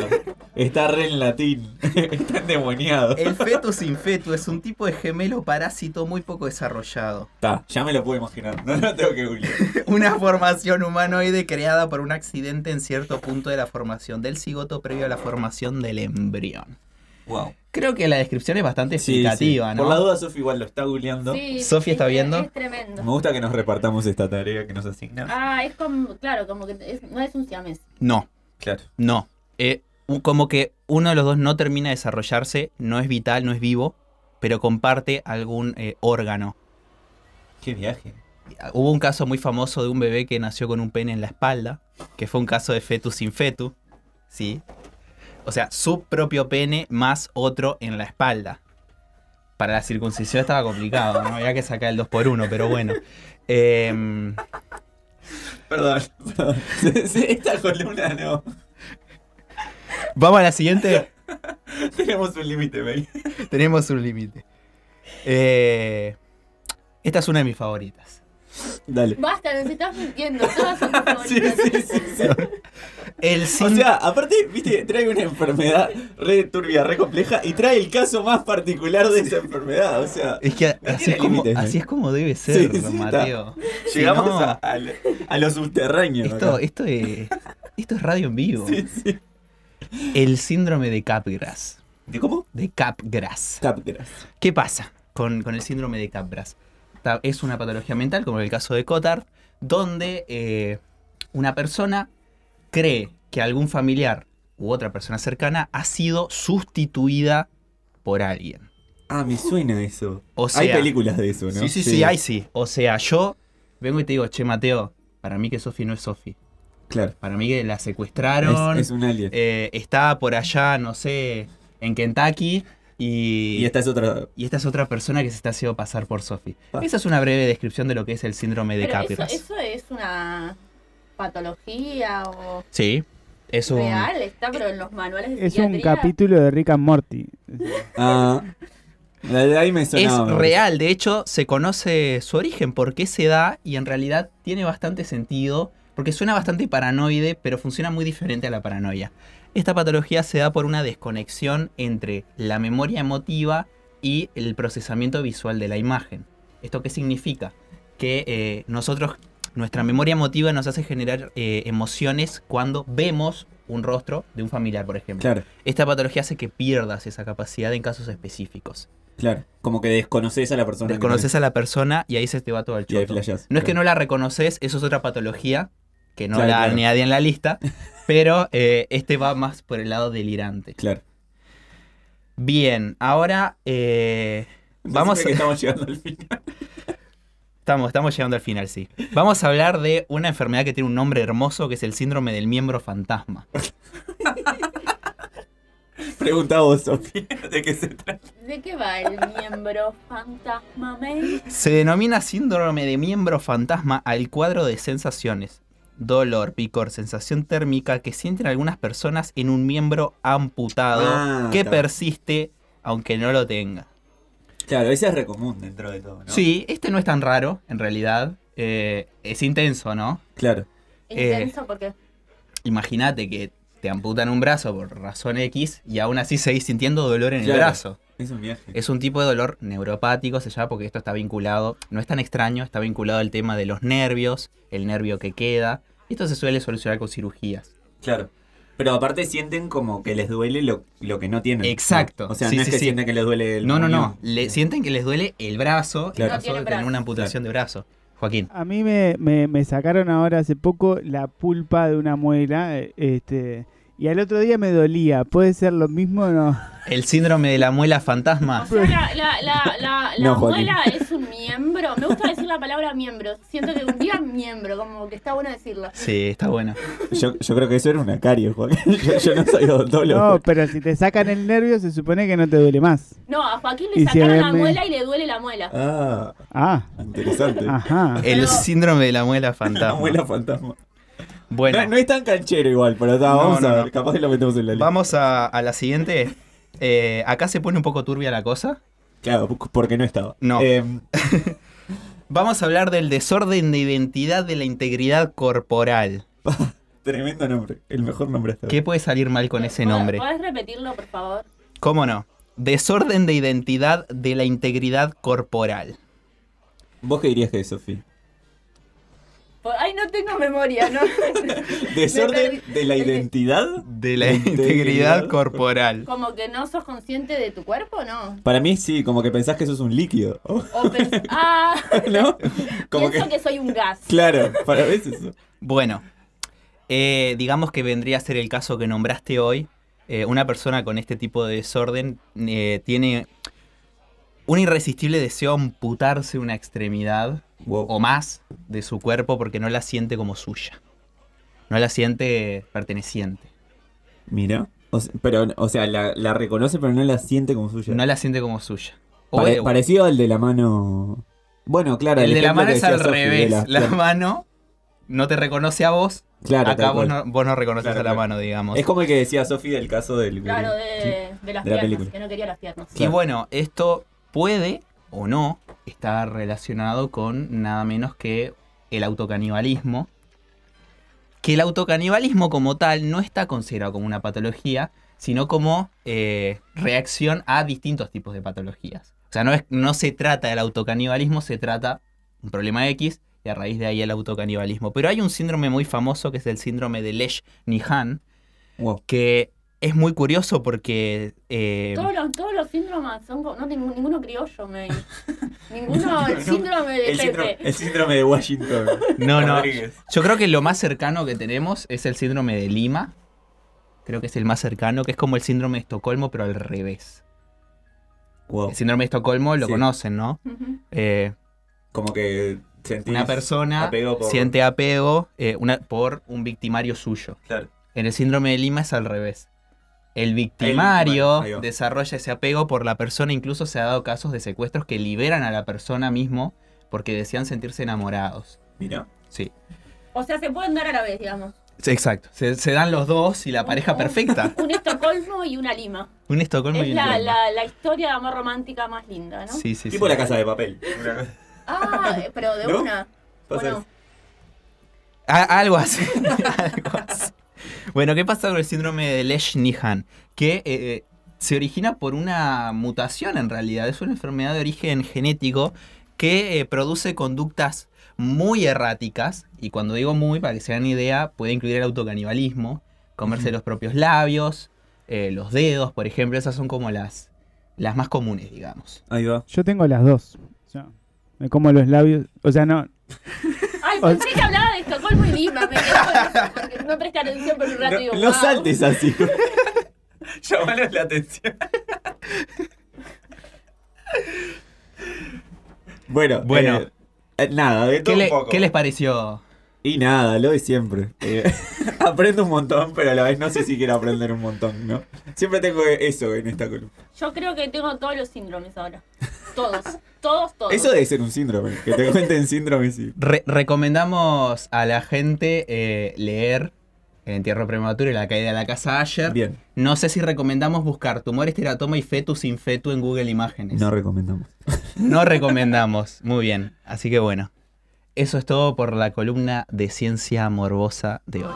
Está re en latín. Está endemoniado. El fetus infetu es un tipo de gemelo parásito muy poco desarrollado. Está, ya me lo puedo imaginar. No lo tengo que googlear. Una formación humanoide creada por un accidente en cierto punto de la formación del cigoto previo a la formación del embrión. Wow. Creo que la descripción es bastante explicativa, sí. ¿no? Por la duda, Sofi igual lo está googleando. Sí, Sofi está es- viendo. Es tremendo. Me gusta que nos repartamos esta tarea que nos asigna. Ah, es como, claro, como que es- no es un siamés. No, Claro. no. Eh, como que uno de los dos no termina de desarrollarse, no es vital, no es vivo, pero comparte algún eh, órgano. Qué viaje. Hubo un caso muy famoso de un bebé que nació con un pene en la espalda, que fue un caso de fetus in fetu, ¿sí? O sea, su propio pene más otro en la espalda. Para la circuncisión estaba complicado, ¿no? Había que sacar el 2 por 1 pero bueno. Em, Perdón, perdón. Esta columna no. Vamos a la siguiente. Tenemos un límite, May. Tenemos un límite. Eh, esta es una de mis favoritas. Dale. Basta, nos estás mintiendo. Todas son tus favoritas. El O sin- sea, aparte, viste, trae una enfermedad re turbia, re compleja y trae el caso más particular de esa enfermedad. O sea, es que no así es, como, límites, así es como debe ser, Sí, sí, Mateo. Si Llegamos no, a, a, a lo subterráneo. esto, acá. esto, es, esto es radio en vivo. Sí, sí. El síndrome de Capgras. ¿De cómo? De Capgras. Capgras. ¿Qué pasa con, con el síndrome de Capgras? Es una patología mental, como en el caso de Cotard, donde eh, una persona cree que algún familiar u otra persona cercana ha sido sustituida por alguien. Ah, me suena eso. O hay películas de eso, ¿no? Sí, sí, sí, hay sí. O sea, yo vengo y te digo, che, Mateo, para mí que Sofi no es Sofi. Claro. Para mí que la secuestraron. Es, es un alien. eh, está por allá, no sé, en Kentucky. Y, y esta es otra. y esta es otra persona que se está haciendo pasar por Sofi. Ah. Esa es una breve descripción de lo que es el síndrome de Pero eso, Capgras. eso es una patología o Sí, es un... real, está pero en los manuales de Es un psiquiatría. capítulo de Rick and Morty. Ah. La de ahí me Es sonaba. parece. real, de hecho se conoce su origen, por qué se da y en realidad tiene bastante sentido, porque suena bastante paranoide, pero funciona muy diferente a la paranoia. Esta patología se da por una desconexión entre la memoria emotiva y el procesamiento visual de la imagen. ¿Esto qué significa? Que eh, nosotros, nuestra memoria emotiva nos hace generar eh, emociones cuando vemos un rostro de un familiar, por ejemplo. Claro, Esta patología hace que pierdas esa capacidad en casos específicos. claro. Como que desconoces a la persona. Desconoces a la persona y ahí se te va todo el choto. No es que no la reconoces, eso es otra patología, que no Claro, la claro. añade en la lista, pero eh, este va más por el lado delirante. Claro. Bien, ahora eh, vamos que estamos llegando al final. Estamos, estamos llegando al final, sí. Vamos a hablar de una enfermedad que tiene un nombre hermoso, que es el síndrome del miembro fantasma. Pregunta vos, Sofía, ¿de qué se trata? ¿De qué va el miembro fantasma, May? Se denomina síndrome de miembro fantasma al cuadro de sensaciones, dolor, picor, sensación térmica que sienten algunas personas en un miembro amputado Ah, que persiste aunque no lo tenga. Claro, ese es re común dentro de todo, ¿no? Sí, este no es tan raro, en realidad. Eh, es intenso, ¿no? Claro. Eh, Intenso porque Imagínate que te amputan un brazo por razón X y aún así seguís sintiendo dolor en el brazo. Es un viaje. Es un tipo de dolor neuropático, se llama porque esto está vinculado, no es tan extraño, está vinculado al tema de los nervios, el nervio que queda. Esto se suele solucionar con cirugías. Claro. Pero aparte sienten como que les duele lo, lo que no tienen. Exacto. ¿no? O sea, Sí, no es sí, que sí. sienten que les duele el No, no, no. Le, sienten que les duele el brazo Claro. en No caso tiene de tener brazo. una amputación de brazo. Joaquín. A mí me, me, me sacaron ahora hace poco la pulpa de una muela. eh, Este, y al otro día me dolía. ¿Puede ser lo mismo o no? El síndrome de la muela fantasma. O sea, la, la, la, la, la No, Joaquín. muela es un miembro. Me gusta decir la palabra miembro. Siento que un día miembro, como que está bueno decirlo. Sí, está bueno. Yo, yo creo que eso era una carie, Juan. Yo, yo no soy odontólogo. No, pero si te sacan el nervio se supone que no te duele más. No, a Joaquín le sacaron la me- muela y le duele la muela. Ah, Ah, interesante. ajá. El síndrome de la muela La fantasma. muela fantasma. Bueno, No, no es tan canchero igual, pero está, vamos no, a ver. no. Capaz que lo metemos en la lista. vamos a, a la siguiente. Eh, acá se pone un poco turbia la cosa. Claro, porque no estaba. No. Eh, Vamos a hablar del desorden de identidad de la integridad corporal. tremendo nombre. El mejor nombre hasta ¿Qué puede salir mal con ese ¿Pod- nombre? ¿Podés repetirlo, por favor? ¿Cómo no? Desorden de identidad de la integridad corporal. ¿Vos qué dirías que es, Sofía? Po- Ay, no tengo memoria, ¿no? ¿Desorden de la identidad? De la integridad corporal. Como que no sos consciente de tu cuerpo, ¿no? Para mí sí, como que pensás que eso es un líquido. O pens- ah, ¿No? Como pienso que... que... soy un gas. Claro, para mí es eso. Bueno, eh, digamos que vendría a ser el caso que nombraste hoy. Eh, una persona con este tipo de desorden eh, tiene un irresistible deseo amputarse una extremidad Wow. o más de su cuerpo porque no la siente como suya. No la siente perteneciente. Mira. O se- pero, o sea, la, la reconoce pero no la siente como suya. No la siente como suya. O- Pare- o- parecido al de la mano... Bueno, claro. el de la mano es al revés. la- La claro. mano no te reconoce a vos, Claro, acá vos no, vos no reconoces Claro, a la claro. mano, digamos. Es como el que decía Sofi del caso del. Claro, de, de las De la piernas, película. que no quería las piernas. Y bueno, esto puede o no estar relacionado con nada menos que el autocanibalismo. Que el autocanibalismo como tal no está considerado como una patología, sino como eh, reacción a distintos tipos de patologías. O sea, no, es, no se trata del autocanibalismo, se trata un problema X y a raíz de ahí el autocanibalismo. Pero hay un síndrome muy famoso que es el síndrome de Lesch-Nihan, que es muy curioso porque... eh, Todos los, todos los síndromes son no tengo ninguno criollo, me. ninguno el síndrome de El síndrome, el síndrome de Washington. No, no. Yo creo que lo más cercano que tenemos es el síndrome de Lima. Creo que es el más cercano, que es como el síndrome de Estocolmo, pero al revés. El síndrome de Estocolmo lo Sí. conocen, ¿no? Eh, Como que una persona apego por- siente apego eh, una- por un victimario suyo. Claro. En el síndrome de Lima es al revés. El victimario, desarrolla ese apego por la persona, incluso se ha dado casos de secuestros que liberan a la persona mismo porque decían sentirse enamorados. Mira. Sí. O sea, se pueden dar a la vez, digamos. Sí, Exacto. Se, se dan los dos y la pareja perfecta. Un Estocolmo y una Lima. Un Estocolmo es y un la, Lima. la, la historia de amor romántica más linda, ¿no? Sí, sí, Tipo sí. la casa de papel. Ah, eh, pero de ¿No? una. Bueno, algo así. algo así. Bueno, ¿qué pasa con el síndrome de Lesch-Nihan? Que eh, se origina por una mutación en realidad. Es una enfermedad de origen genético que eh, produce conductas muy erráticas. Y cuando digo muy, para que se hagan idea, puede incluir el autocanibalismo, comerse los propios labios, eh, los dedos, por ejemplo. Esas son como las, las más comunes, digamos. Ahí va. Yo tengo las dos. O sea, me como los labios. O sea, no. Pensé que hablaba de Estocolmo y Lima. Me quedé con eso, porque no presté atención por un rato y digo, No wow. saltes así. Llamanos la atención. bueno, Bueno. eh, eh, nada, de todo ¿Qué, un le- poco. qué les pareció? Y nada, lo de siempre. Eh, aprendo un montón, pero a la vez no sé si quiero aprender un montón, ¿no? Siempre tengo eso en esta columna. Yo creo que tengo todos los síndromes ahora. Todos. Todos, todos. Eso debe ser un síndrome, que te cuenten síndromes y... Re- recomendamos a la gente eh, leer El entierro prematuro y la caída de la casa Asher. Bien. No sé si recomendamos buscar tumores, teratoma y fetus in fetu en Google Imágenes. No recomendamos. No recomendamos. Muy bien. Así que bueno. Eso es todo por la columna de ciencia morbosa de hoy.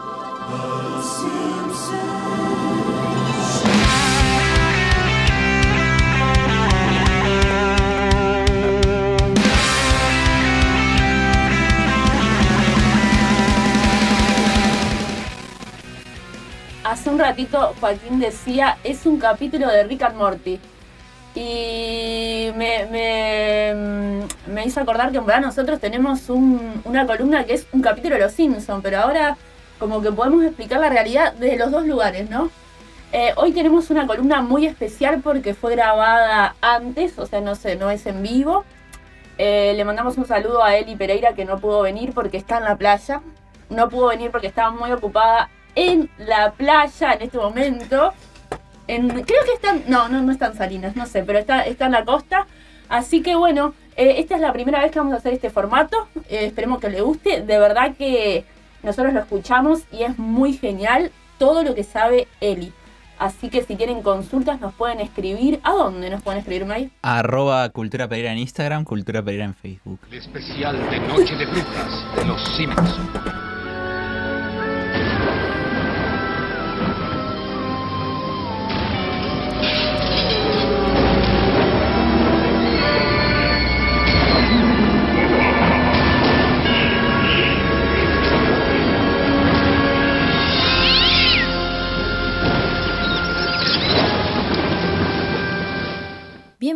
Hace un ratito Joaquín decía, es un capítulo de Rick and Morty. Y me, me, mm, me hizo acordar que en verdad nosotros tenemos un- una columna que es un capítulo de Los Simpsons, pero ahora como que podemos explicar la realidad desde los dos lugares, ¿no? Eh, hoy tenemos una columna muy especial porque fue grabada antes, o sea, no sé, no es en vivo. Eh, le mandamos un saludo a Eli Pereira que no pudo venir porque está en la playa. No pudo venir porque estaba muy ocupada en la playa en este momento. En- creo que están, no, no, no están Salinas, no sé, pero está, está en la costa. Así que bueno, eh, esta es la primera vez que vamos a hacer este formato. Eh, esperemos que le guste. De verdad que nosotros lo escuchamos y es muy genial todo lo que sabe Eli. Así que si tienen consultas nos pueden escribir. ¿A dónde nos pueden escribir, May? Arroba Cultura Pereira en Instagram, Cultura Pereira en Facebook. El especial de Noche de Brujas de los Simpsons.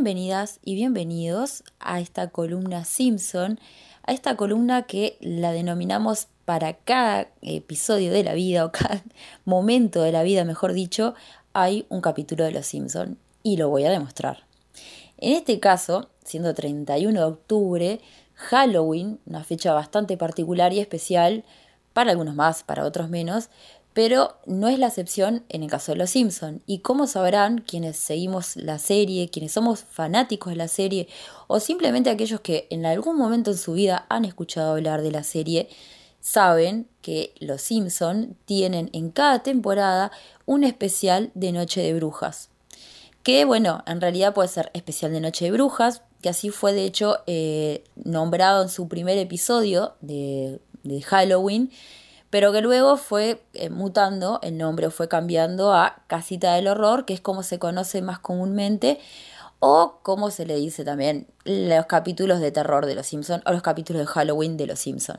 Bienvenidas y bienvenidos a esta columna Simpson, a esta columna que la denominamos para cada episodio de la vida o cada momento de la vida, mejor dicho, hay un capítulo de Los Simpson y lo voy a demostrar. En este caso, siendo 31 de octubre, Halloween, una fecha bastante particular y especial, para algunos más, para otros menos, pero no es la excepción en el caso de Los Simpson. Y como sabrán quienes seguimos la serie, quienes somos fanáticos de la serie, o simplemente aquellos que en algún momento en su vida han escuchado hablar de la serie, saben que Los Simpson tienen en cada temporada un especial de Noche de Brujas. Que bueno, en realidad puede ser especial de Noche de Brujas, que así fue de hecho eh, nombrado en su primer episodio de, de Halloween, pero que luego fue eh, mutando el nombre, fue cambiando a Casita del Horror, que es como se conoce más comúnmente, o como se le dice también, los capítulos de terror de Los Simpson o los capítulos de Halloween de Los Simpson.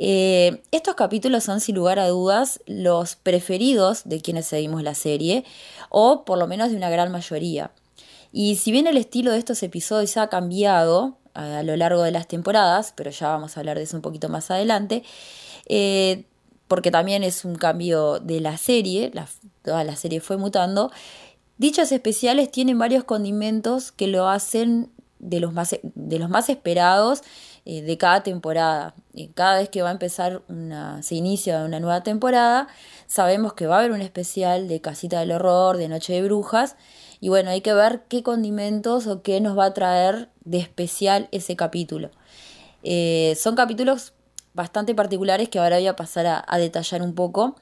Eh, estos capítulos son sin lugar a dudas los preferidos de quienes seguimos la serie, o por lo menos de una gran mayoría. Y si bien el estilo de estos episodios ha cambiado a, lo largo de las temporadas, pero ya vamos a hablar de eso un poquito más adelante, eh, porque también es un cambio de la serie, toda la serie fue mutando, dichos especiales tienen varios condimentos que lo hacen de los más, de los más esperados eh, de cada temporada. cada vez que va a empezar una, se inicia una nueva temporada, sabemos que va a haber un especial de Casita del Horror, de Noche de Brujas, y bueno, hay que ver qué condimentos o qué nos va a traer de especial ese capítulo. Eh, son capítulos bastante particulares que ahora voy a pasar a, detallar un poco,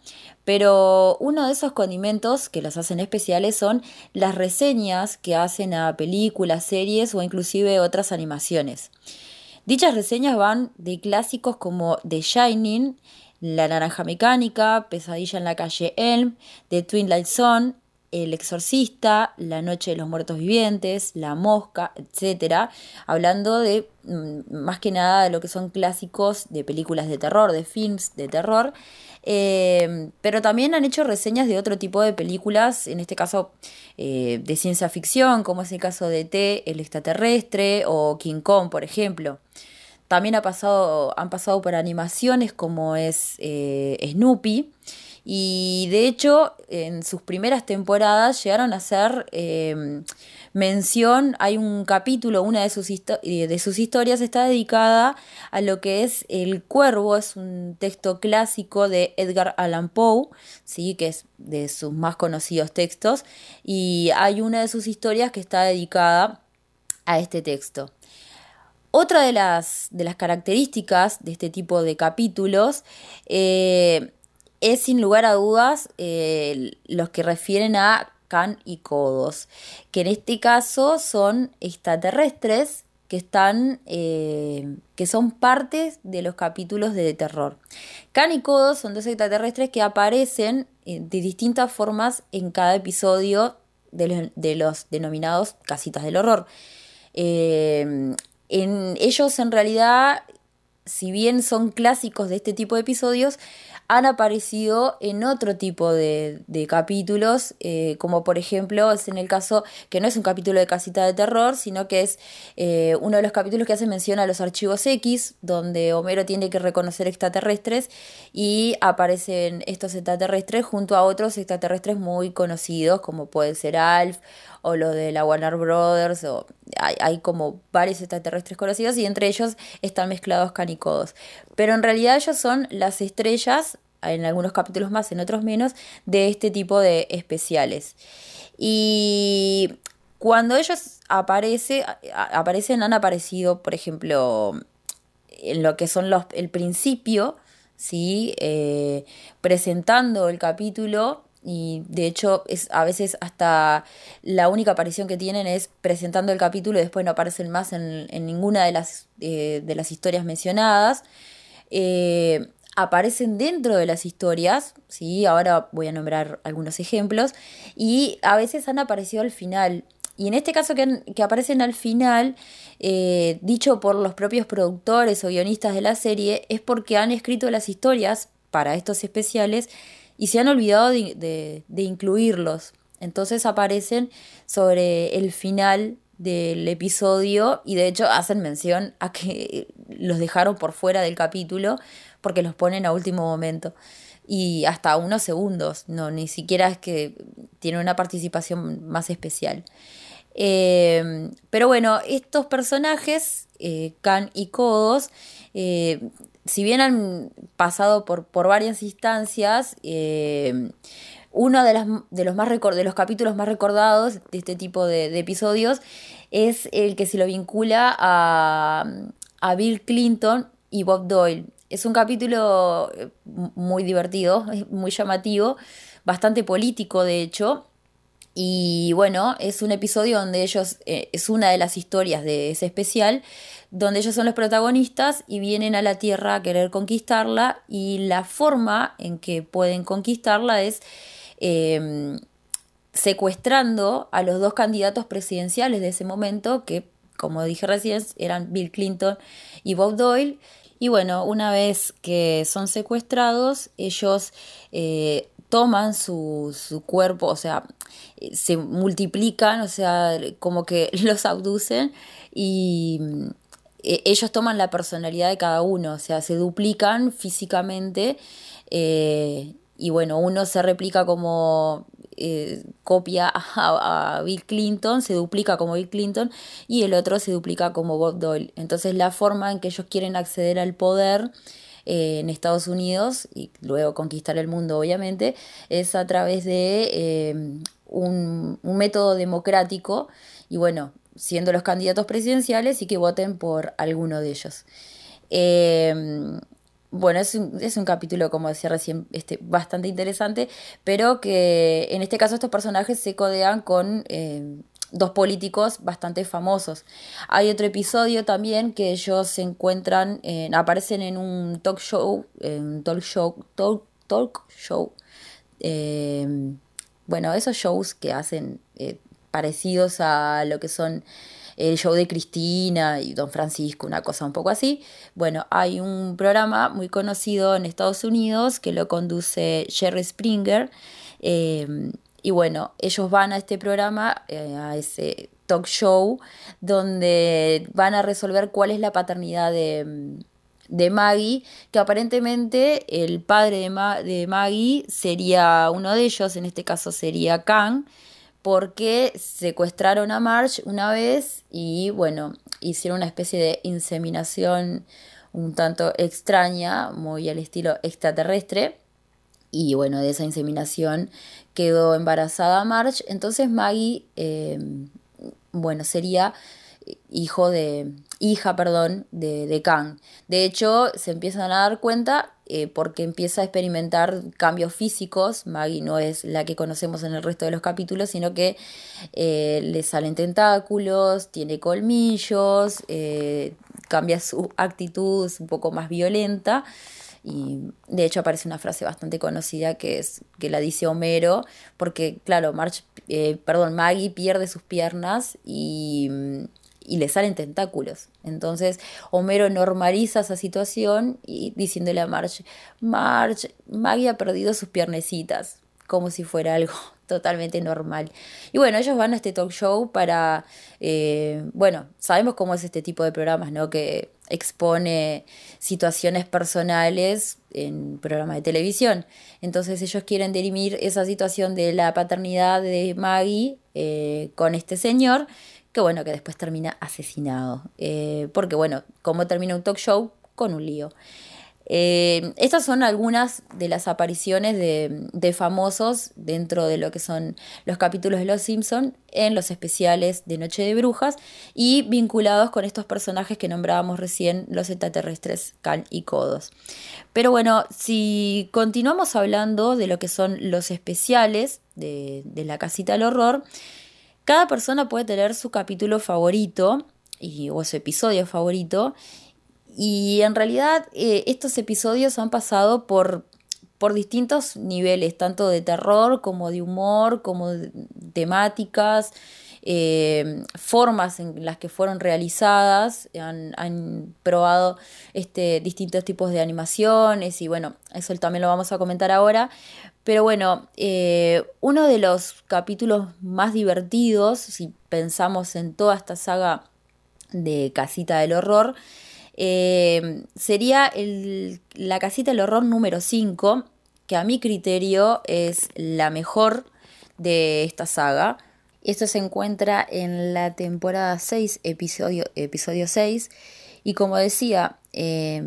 pero uno de esos condimentos que los hacen especiales son las reseñas que hacen a películas, series o inclusive otras animaciones. Dichas reseñas van de clásicos como The Shining, La Naranja Mecánica, Pesadilla en la calle Elm, The Twilight Zone, el Exorcista, La Noche de los Muertos Vivientes, La Mosca, etc. Hablando de mm, más que nada de lo que son clásicos de películas de terror, de films de terror. Eh, pero también han hecho reseñas de otro tipo de películas, en este caso eh, de ciencia ficción, como es el caso de T, el extraterrestre o King Kong, por ejemplo. También ha pasado, han pasado por animaciones como es eh, Snoopy. Y de hecho, en sus primeras temporadas llegaron a hacer em, mención, hay un capítulo, una de sus, eh, de sus historias está dedicada a lo que es El Cuervo, es un texto clásico de Edgar Allan Poe, ¿sí? que es de sus más conocidos textos, y hay una de sus historias que está dedicada a este texto. Otra de las, de las características de este tipo de capítulos eh, es sin lugar a dudas eh, los que refieren a Can y Codos, que en este caso son extraterrestres que están eh, que son partes de los capítulos de terror. Can y Codos son dos extraterrestres que aparecen eh, de distintas formas en cada episodio de los, denominados casitas del horror. en ellos en realidad, si bien son clásicos de este tipo de episodios, han aparecido en otro tipo de, capítulos, eh, como por ejemplo es en el caso que no es un capítulo de casita de terror, sino que es eh, uno de los capítulos que hace mención a los archivos X, donde Homero tiene que reconocer extraterrestres y aparecen estos extraterrestres junto a otros extraterrestres muy conocidos, como puede ser Alf o lo de la Warner Brothers, o hay, hay, como varios extraterrestres conocidos y entre ellos están mezclados canicodos. Pero en realidad ellos son las estrellas, en algunos capítulos más, en otros menos, de este tipo de especiales. Y cuando ellos aparece, aparecen, han aparecido, por ejemplo, en lo que son los, el principio, ¿sí? Eh, presentando el capítulo y de hecho es a veces hasta la única aparición que tienen es presentando el capítulo y después no aparecen más en, ninguna de las, eh, de las historias mencionadas. Eh, aparecen dentro de las historias, ¿sí? ahora voy a nombrar algunos ejemplos, y a veces han aparecido al final. Y en este caso que, que aparecen al final, eh, dicho por los propios productores o guionistas de la serie, es porque han escrito las historias para estos especiales y se han olvidado de, incluirlos. Entonces aparecen sobre el final del episodio y de hecho hacen mención a que los dejaron por fuera del capítulo porque los ponen a último momento y hasta unos segundos, no, ni siquiera es que tiene una participación más especial. Eh, pero bueno, estos personajes, eh, Khan y Kodos, eh, si bien han pasado por, por varias instancias, eh, uno de, las, de, los más de los capítulos más recordados de este tipo de, episodios es el que se lo vincula a, Bill Clinton y Bob Doyle. es un capítulo eh, muy divertido, muy llamativo, bastante político de hecho. Y bueno, es un episodio donde ellos, eh, es una de las historias de ese especial, donde ellos son los protagonistas y vienen a la Tierra a querer conquistarla y la forma en que pueden conquistarla es em, secuestrando a los dos candidatos presidenciales de ese momento, que como dije recién eran Bill Clinton y Bob Doyle. Y bueno, una vez que son secuestrados, ellos eh, toman su, su, cuerpo, o sea, se multiplican, o sea, como que los abducen y eh, ellos toman la personalidad de cada uno, o sea, se duplican físicamente eh, y bueno, uno se replica como eh, copia a, a, Bill Clinton, se duplica como Bill Clinton y el otro se duplica como Bob Doyle. Entonces la forma en que ellos quieren acceder al poder eh, en Estados Unidos y luego conquistar el mundo obviamente es a través de eh, un, un método democrático y bueno, siendo los candidatos presidenciales y que voten por alguno de ellos. Eh, bueno, es un, es un capítulo, como decía recién, este, bastante interesante, pero que en este caso estos personajes se codean con eh, dos políticos bastante famosos. Hay otro episodio también que ellos se encuentran, en, aparecen en un talk show, en talk show, talk, talk show. Eh, bueno, esos shows que hacen eh, parecidos a lo que son el show de Cristina y Don Francisco, una cosa un poco así. Bueno, hay un programa muy conocido en Estados Unidos que lo conduce Jerry Springer. Eh, y bueno, ellos van a este programa, eh, a ese talk show, donde van a resolver cuál es la paternidad de, de Maggie, que aparentemente el padre de, de Maggie sería uno de ellos, en este caso sería Kang porque secuestraron a Marge una vez y bueno, hicieron una especie de inseminación un tanto extraña, muy al estilo extraterrestre. Y bueno, de esa inseminación quedó embarazada Marge. Entonces Maggie, eh, bueno, sería hijo de, hija, perdón, de, de Kang. De hecho, se empiezan a dar cuenta eh, porque empieza a experimentar cambios físicos. Maggie no es la que conocemos en el resto de los capítulos, sino que eh, le salen tentáculos, tiene colmillos, cambia su actitud, es un poco más violenta. Y de hecho aparece una frase bastante conocida que es que la dice Homero, porque claro, March, perdón, Maggie pierde sus piernas y y le salen tentáculos. Entonces Homero normaliza esa situación y diciéndole a Marge, Marge, Maggie ha perdido sus piernecitas, como si fuera algo totalmente normal. Y bueno, ellos van a este talk show para, eh, bueno, sabemos cómo es este tipo de programas, ¿no? Que expone situaciones personales en programas de televisión. Entonces ellos quieren dirimir esa situación de la paternidad de Maggie eh, con este señor que bueno, que después termina asesinado. Eh, porque bueno, como termina un talk show con un lío. Eh, estas son algunas de las apariciones de, famosos dentro de lo que son los capítulos de Los Simpson en los especiales de Noche de Brujas y vinculados con estos personajes que nombrábamos recién, los extraterrestres Cal y Codos. Pero bueno, si continuamos hablando de lo que son los especiales de, de la casita del horror, cada persona puede tener su capítulo favorito y, o su episodio favorito. Y en realidad eh, estos episodios han pasado por, por distintos niveles, tanto de terror como de humor, como de temáticas, eh, formas en las que fueron realizadas, han, han, probado este, distintos tipos de animaciones y bueno, eso también lo vamos a comentar ahora. Pero bueno, eh, uno de los capítulos más divertidos, si pensamos en toda esta saga de Casita del Horror, eh, sería la Casita del Horror número 5, que a mi criterio es la mejor de esta saga. Esto se encuentra en la temporada 6, episodio, episodio 6. Y como decía, eh,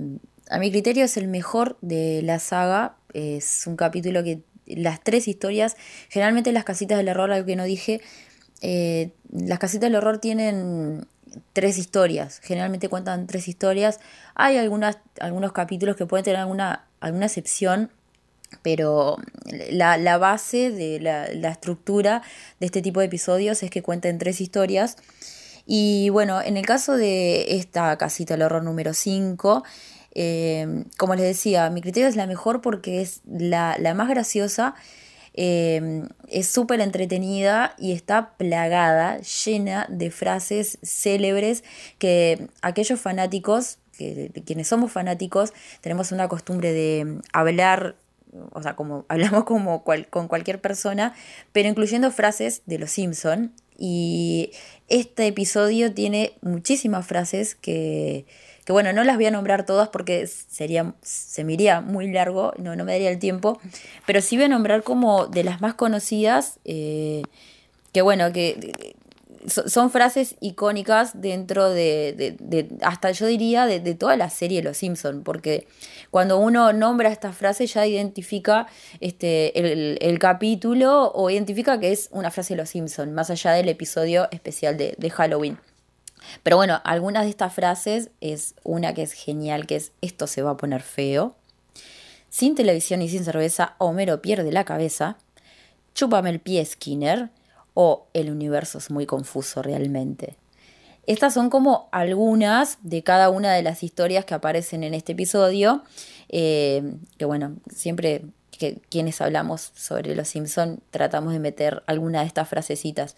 a mi criterio es el mejor de la saga. Es un capítulo que las tres historias, generalmente las casitas del horror, algo que no dije, eh, las casitas del horror tienen tres historias. Generalmente cuentan tres historias. Hay algunas, algunos capítulos que pueden tener alguna, alguna excepción, pero la, la base de la, la estructura de este tipo de episodios es que cuenten tres historias. Y bueno, en el caso de esta casita del horror número 5, eh, como les decía, mi criterio es la mejor porque es la, la más graciosa, eh, es súper entretenida y está plagada, llena de frases célebres que aquellos fanáticos, que, quienes somos fanáticos, tenemos una costumbre de hablar o sea, como hablamos como cual- con cualquier persona, pero incluyendo frases de los Simpson. Y este episodio tiene muchísimas frases que, que, bueno, no las voy a nombrar todas porque sería, se me iría muy largo, no, no me daría el tiempo, pero sí voy a nombrar como de las más conocidas, eh, que bueno, que so- son frases icónicas dentro de, de- de- hasta yo diría, de, de toda la serie Los Simpson, porque cuando uno nombra estas frases ya identifica este, el, el capítulo o identifica que es una frase de Los Simpson, más allá del episodio especial de Halloween. Pero bueno, algunas de estas frases es una que es genial, que es esto se va a poner feo. Sin televisión y sin cerveza, Homero pierde la cabeza. Chúpame el pie, Skinner. O el universo es muy confuso realmente. Estas son como algunas de cada una de las historias que aparecen en este episodio. eh, que bueno, siempre que quienes hablamos sobre los Simpson tratamos de meter alguna de estas frasecitas.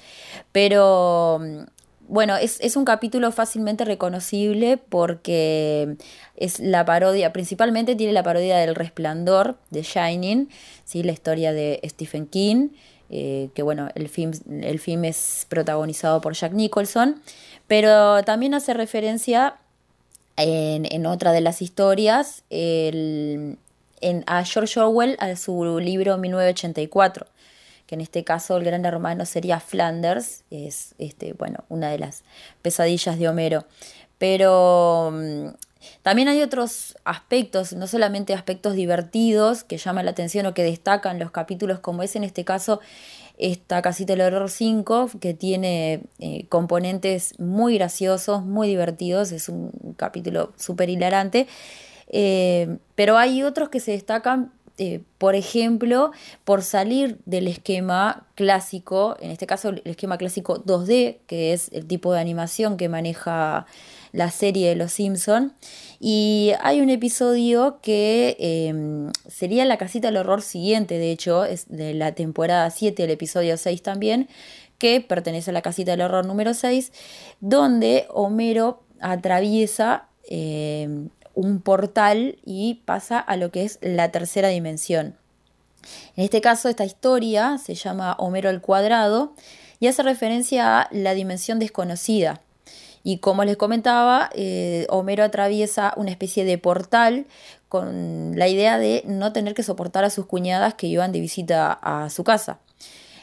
Pero mm, bueno, es, es un capítulo fácilmente reconocible porque es la parodia, principalmente tiene la parodia del Resplandor de Shining, ¿sí? la historia de Stephen King, eh, que bueno, el film, el film es protagonizado por Jack Nicholson, pero también hace referencia en, en otra de las historias el- en, a George Orwell, a su libro 1984 que en este caso el gran hermano sería Flanders, es este, bueno, una de las pesadillas de Homero. Pero mm, también hay otros aspectos, no solamente aspectos divertidos que llaman la atención o que destacan los capítulos, como es en este caso esta casita del horror 5, que tiene eh, componentes muy graciosos, muy divertidos, es un capítulo súper hilarante. Eh, pero hay otros que se destacan, eh, por ejemplo, por salir del esquema clásico, en este caso el esquema clásico 2D, que es el tipo de animación que maneja la serie de Los Simpson. Y hay un episodio que eh, sería la casita del horror siguiente, de hecho, es de la temporada 7, el episodio 6 también, que pertenece a la casita del horror número 6, donde Homero atraviesa eh, un portal y pasa a lo que es la tercera dimensión. En este caso, esta historia se llama Homero al cuadrado y hace referencia a la dimensión desconocida. Y como les comentaba, eh, Homero atraviesa una especie de portal con la idea de no tener que soportar a sus cuñadas que iban de visita a su casa.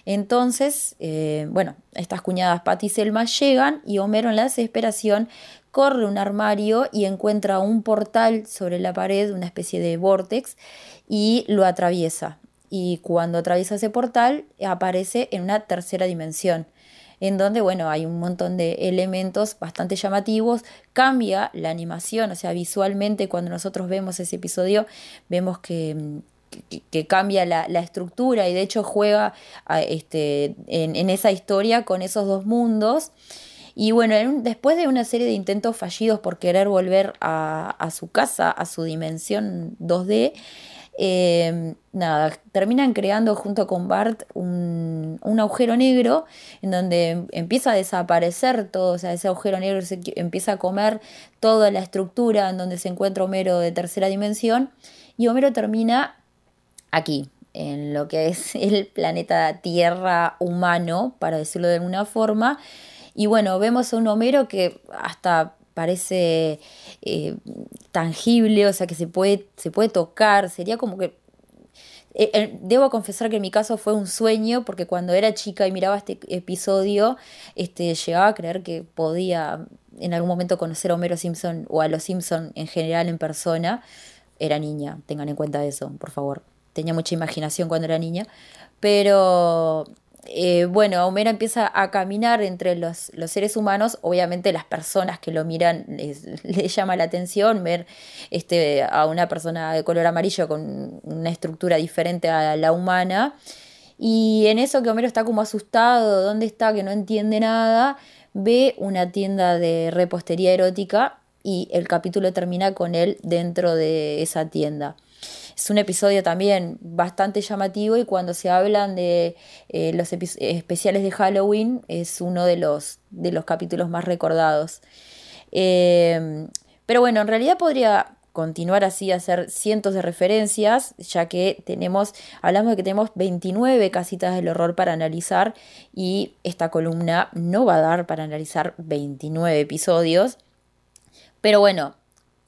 Entonces, eh, bueno, estas cuñadas Patty y Selma llegan y Homero en la desesperación corre un armario y encuentra un portal sobre la pared, una especie de vortex, y lo atraviesa. Y cuando atraviesa ese portal aparece en una tercera dimensión, en donde, bueno, hay un montón de elementos bastante llamativos, cambia la animación, o sea, visualmente cuando nosotros vemos ese episodio, vemos que, cambia la, estructura y de hecho juega este, en esa historia con esos dos mundos. Y bueno, después de una serie de intentos fallidos por querer volver a, su casa, a su dimensión 2D, eh, nada, terminan creando junto con Bart un, un agujero negro en donde em- empieza a desaparecer todo, o sea, ese agujero negro se empieza a comer toda la estructura en donde se encuentra Homero de tercera dimensión y Homero termina aquí, en lo que es el planeta Tierra humano, para decirlo de alguna forma. Y bueno, vemos a un Homero que hasta parece eh, tangible, o sea, que se puede, se puede tocar, sería como que... eh, eh, Debo confesar que en mi caso fue un sueño, porque cuando era chica y miraba este episodio, este, llegaba a creer que podía en algún momento conocer a Homero Simpson o a los Simpson en general en persona. Era niña, tengan en cuenta eso, por favor. Tenía mucha imaginación cuando era niña, pero eh, bueno, Homero empieza a caminar entre los, seres humanos, obviamente las personas que lo miran les, les, llama la atención ver este, a una persona de color amarillo con una estructura diferente a la humana. Y en eso que Homero está como asustado, ¿dónde está? Que no entiende nada, ve una tienda de repostería erótica y el capítulo termina con él dentro de esa tienda. Es un episodio también bastante llamativo y cuando se hablan de eh, los especiales de Halloween es uno de los, de los capítulos más recordados. Eh, pero bueno, en realidad podría continuar así hacer cientos de referencias, ya que tenemos, hablamos de que tenemos 29 casitas del horror para analizar y esta columna no va a dar para analizar 29 episodios. Pero bueno,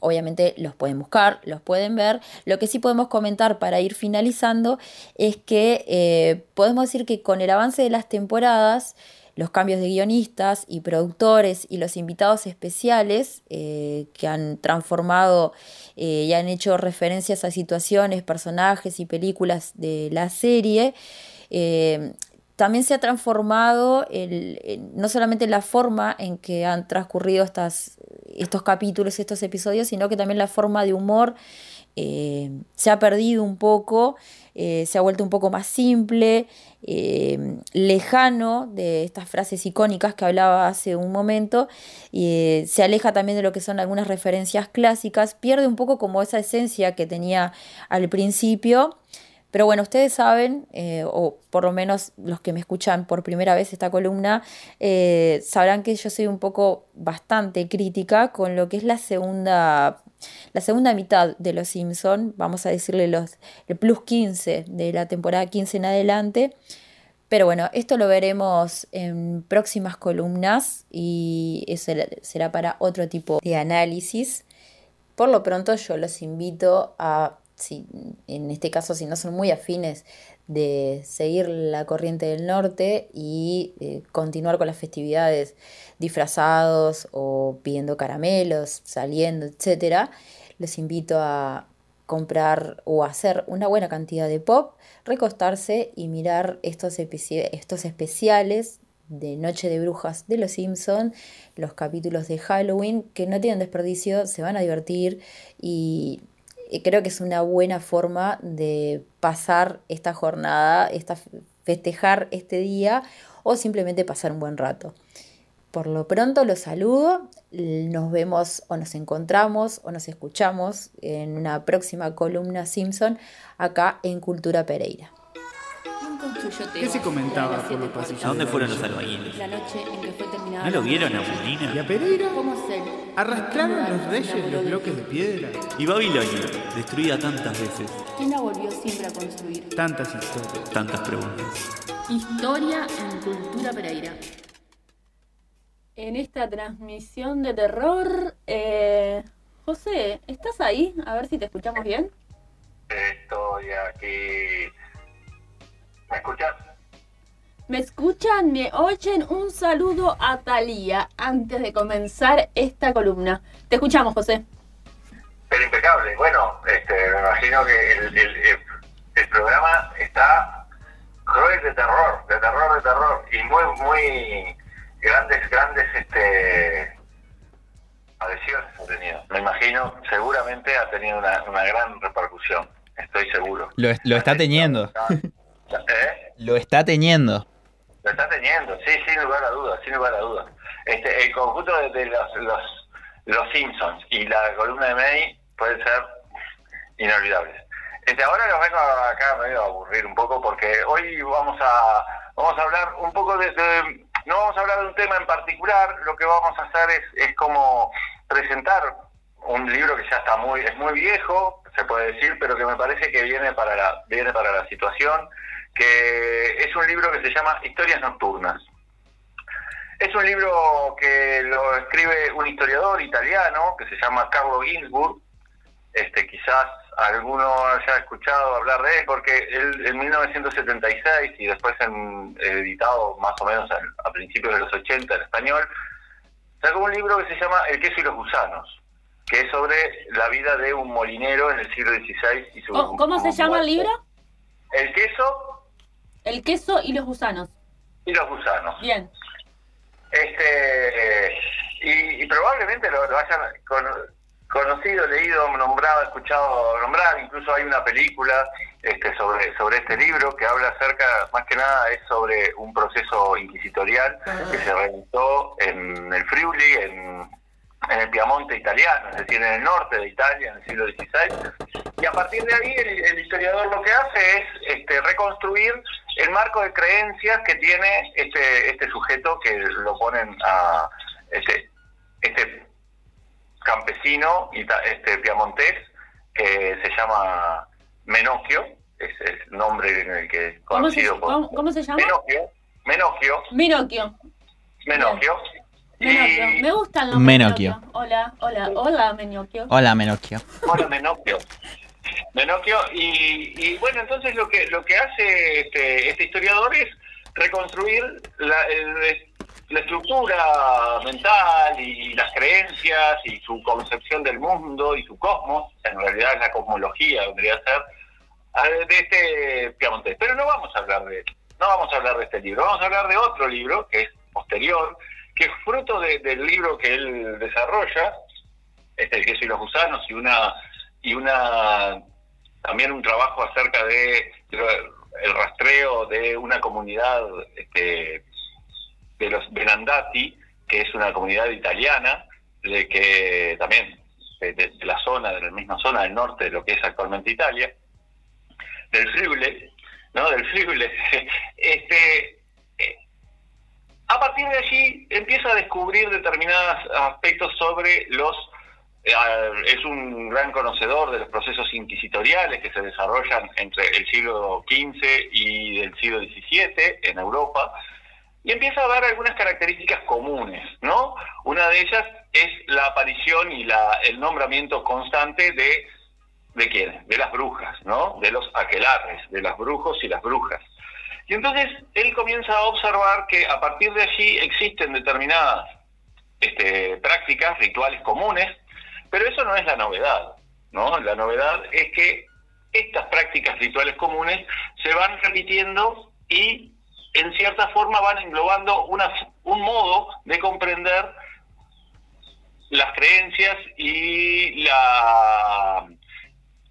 obviamente los pueden buscar, los pueden ver. Lo que sí podemos comentar para ir finalizando es que eh, podemos decir que con el avance de las temporadas, los cambios de guionistas y productores y los invitados especiales eh, que han transformado eh, y han hecho referencias a situaciones, personajes y películas de la serie, también se ha transformado el, no solamente la forma en que han transcurrido estos capítulos, estos episodios, sino que también la forma de humor eh, se ha perdido un poco, eh, se ha vuelto un poco más simple, eh, lejano de estas frases icónicas que hablaba hace un momento, y se aleja también de lo que son algunas referencias clásicas, pierde un poco como esa esencia que tenía al principio. Pero bueno, ustedes saben, eh, o por lo menos los que me escuchan por primera vez esta columna, eh, sabrán que yo soy un poco bastante crítica con lo que es la segunda, la segunda mitad de Los Simpson, vamos a decirle los, el plus 15 de la temporada 15 en adelante. Pero bueno, esto lo veremos en próximas columnas y eso será para otro tipo de análisis. Por lo pronto yo los invito a si, en este caso si no son muy afines de seguir la corriente del norte y eh, continuar con las festividades disfrazados o pidiendo caramelos, saliendo, etc., les invito a comprar o hacer una buena cantidad de pop, recostarse y mirar estos, estos especiales de Noche de Brujas de Los Simpson, los capítulos de Halloween, que no tienen desperdicio, se van a divertir y creo que es una buena forma de pasar esta jornada, esta, festejar este día o simplemente pasar un buen rato. Por lo pronto los saludo, nos vemos o nos encontramos o nos escuchamos en una próxima columna Simpson acá en Cultura Pereira. ¿Qué se comentaba por los pasillos? ¿A dónde fueron los albañiles? La noche en que fue terminada. ¿No lo vieron a Molina? ¿Y a Pereira? ¿Cómo se ¿Arrastraron los reyes los bloques de piedra? ¿Y Babilonia? Destruida tantas veces. ¿Quién la volvió siempre a construir? Tantas historias. Tantas preguntas. Historia en Cultura Pereira. En esta transmisión de terror, eh, José, ¿estás ahí? A ver si te escuchamos bien. Estoy aquí. ¿Me escuchas? ¿Me escuchan? ¿Me oyen? Un saludo a Talía antes de comenzar esta columna. Te escuchamos, José. Pero impecable. Bueno, este, me imagino que el, el, el programa está cruel de terror, de terror, de terror. Y muy, muy grandes, grandes este, adhesiones ha tenido. Me imagino, seguramente ha tenido una, una gran repercusión. Estoy seguro. Lo, lo está teniendo. ¿Eh? Lo está teniendo. Lo está teniendo, sí, sin lugar a dudas, sin lugar a dudas. Este, el conjunto de, de los, los, los Simpsons y la columna de May pueden ser inolvidables. Este, ahora los vengo acá medio a aburrir un poco porque hoy vamos a vamos a hablar un poco de, de, no vamos a hablar de un tema en particular, lo que vamos a hacer es, es como presentar un libro que ya está muy es muy viejo, se puede decir, pero que me parece que viene para la viene para la situación que es un libro que se llama Historias Nocturnas. Es un libro que lo escribe un historiador italiano que se llama Carlo Ginsburg. Este, quizás alguno haya escuchado hablar de él, porque él en 1976 y después en, editado más o menos a, a principios de los 80 en español, sacó un libro que se llama El queso y los gusanos, que es sobre la vida de un molinero en el siglo XVI. Y su, ¿Cómo, ¿cómo se llama el libro? El queso el queso y los gusanos. y los gusanos. Bien. Este, y, y probablemente lo, lo hayan cono- conocido, leído, nombrado, escuchado nombrar, incluso hay una película este, sobre, sobre este libro que habla acerca, más que nada es sobre un proceso inquisitorial que se realizó en el Friuli, en, en el Piamonte italiano, es decir, en el norte de Italia, en el siglo XVI. Y a partir de ahí el, el historiador lo que hace es este, reconstruir el marco de creencias que tiene este, este sujeto que lo ponen a este, este campesino este piamontés que se llama Menocchio, es el nombre en el que es ¿Cómo se, conocido por cómo- cómo se llama? Menocchio, Menocchio, Minocchio. Menocchio. Menocchio. Me gusta el nombre. Menocchio. Menocchio. Hola, hola, hola, Menocchio. Hola, Menocchio. Bueno, Menocchio. Menocchio, y, y bueno, entonces lo que lo que hace este, este historiador es reconstruir la, el- la estructura mental y las creencias y su concepción del mundo y su cosmos, en realidad es la cosmología, vendría a ser, de este Piamontés. Pero no vamos a hablar de no vamos a hablar de este libro, vamos a hablar de otro libro que es posterior, que es fruto de- del libro que él desarrolla, este, el queso y los gusanos, y una y una también un trabajo acerca de el rastreo de una comunidad este, de los Benandati, que es una comunidad italiana, de que también de, la zona, de la misma zona del norte de lo que es actualmente Italia, del Friuli, ¿no? Del Friuli. Este, a partir de allí empieza a descubrir determinados aspectos sobre los eh, es un gran conocedor de los procesos inquisitoriales que se desarrollan entre el siglo XV y el siglo XVII en Europa y empieza a dar algunas características comunes, ¿no? Una de ellas es la aparición y la, el nombramiento constante de ¿de quiénes? De las brujas, ¿no? De los aquelarres, de los brujos y las brujas. Y entonces él comienza a observar que a partir de allí existen determinadas este, prácticas, rituales comunes, pero eso no es la novedad, ¿no? La novedad es que estas prácticas rituales comunes se van repitiendo y en cierta forma van englobando un modo de comprender las creencias y la,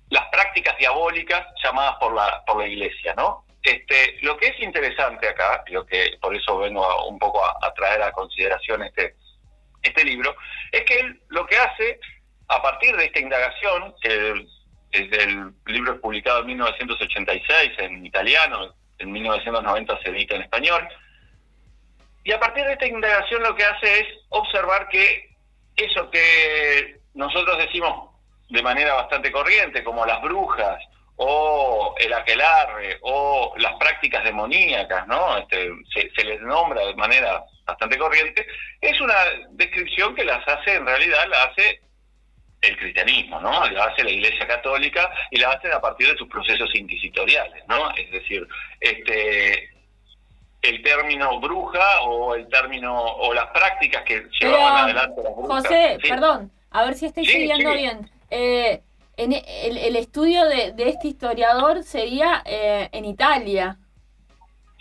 las prácticas diabólicas llamadas por la, por la iglesia, ¿no? Este, lo que es interesante acá, lo que por eso vengo un poco a, traer a consideración este, este libro, es que él lo que hace, a partir de esta indagación, que es el libro es publicado en 1986 en italiano, en 1990 se edita en español, y a partir de esta indagación lo que hace es observar que eso que nosotros decimos de manera bastante corriente, como las brujas, o el aquelarre, o las prácticas demoníacas, ¿no? Este, se, se les nombra de manera bastante corriente, es una descripción que las hace, en realidad, la hace el cristianismo, ¿no? La hace la Iglesia Católica y la hace a partir de sus procesos inquisitoriales, ¿no? Es decir, este el término bruja o el término o las prácticas que llevaban Pero, adelante las brujas. José, Sí. perdón, a ver si estoy Sí, siguiendo sí. bien. Eh, en e- el, el estudio de, de este historiador sería eh, en Italia.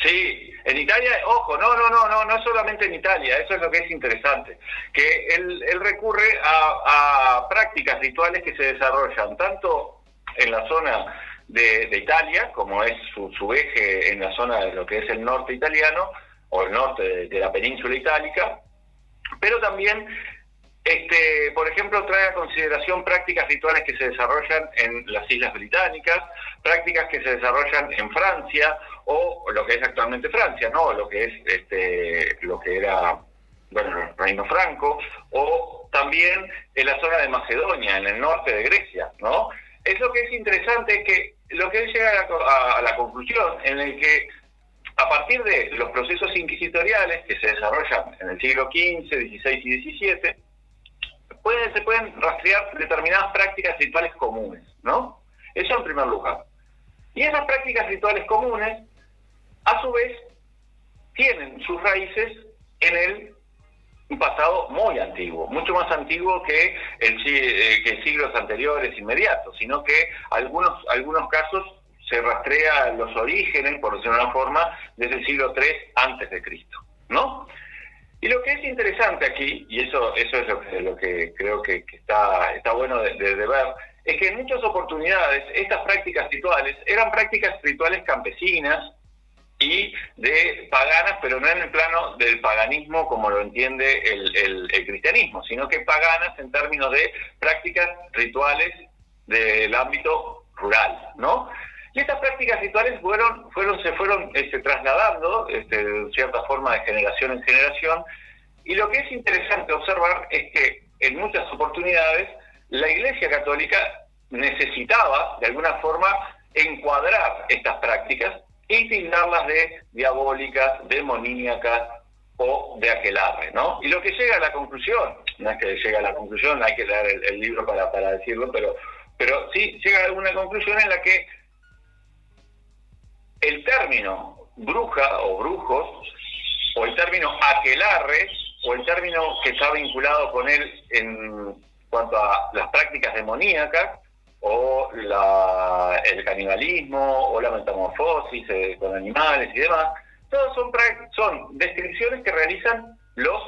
Sí, en Italia, ojo, no, no, no, no, no solamente en Italia, eso es lo que es interesante, que él, él recurre a, a prácticas rituales que se desarrollan tanto en la zona de, de Italia, como es su, su eje en la zona de lo que es el norte italiano, o el norte de, de la península itálica, pero también este, por ejemplo, trae a consideración prácticas rituales que se desarrollan en las Islas Británicas, prácticas que se desarrollan en Francia o lo que es actualmente Francia, ¿no? Lo que es este, lo que era bueno, el Reino Franco o también en la zona de Macedonia, en el norte de Grecia, ¿no? Es lo que es interesante es que lo que llega a a- a la conclusión en el que a partir de los procesos inquisitoriales que se desarrollan en el siglo XV, XVI y XVII, se pueden rastrear determinadas prácticas rituales comunes, ¿no? Eso en primer lugar. Y esas prácticas rituales comunes, a su vez, tienen sus raíces en el pasado muy antiguo, mucho más antiguo que, eh, siglos anteriores inmediatos, sino que algunos, algunos casos se rastrea los orígenes, por decirlo de una forma, desde el siglo III antes de Cristo, ¿no? Y lo que es interesante aquí, y eso, eso es lo que, lo que creo que, está, está bueno de, ver, es que en muchas oportunidades estas prácticas rituales eran prácticas rituales campesinas y de paganas, pero no en el plano del paganismo como lo entiende el cristianismo, sino que paganas en términos de prácticas rituales del ámbito rural, ¿no? Y estas prácticas rituales fueron, fueron, se fueron este, trasladando este, de cierta forma de generación en generación. Y lo que es interesante observar es que en muchas oportunidades la Iglesia Católica necesitaba de alguna forma encuadrar estas prácticas y tildarlas de diabólicas, demoníacas o de aquelarre, ¿no? Y lo que llega a la conclusión, no es que llega a la conclusión, hay que leer el, libro para, para decirlo, pero, pero sí llega a una conclusión en la que el término bruja o brujos, o el término aquelarre, o el término que está vinculado con él en cuanto a las prácticas demoníacas, o la- el canibalismo, o la metamorfosis eh, con animales y demás, todos son, son descripciones que realizan los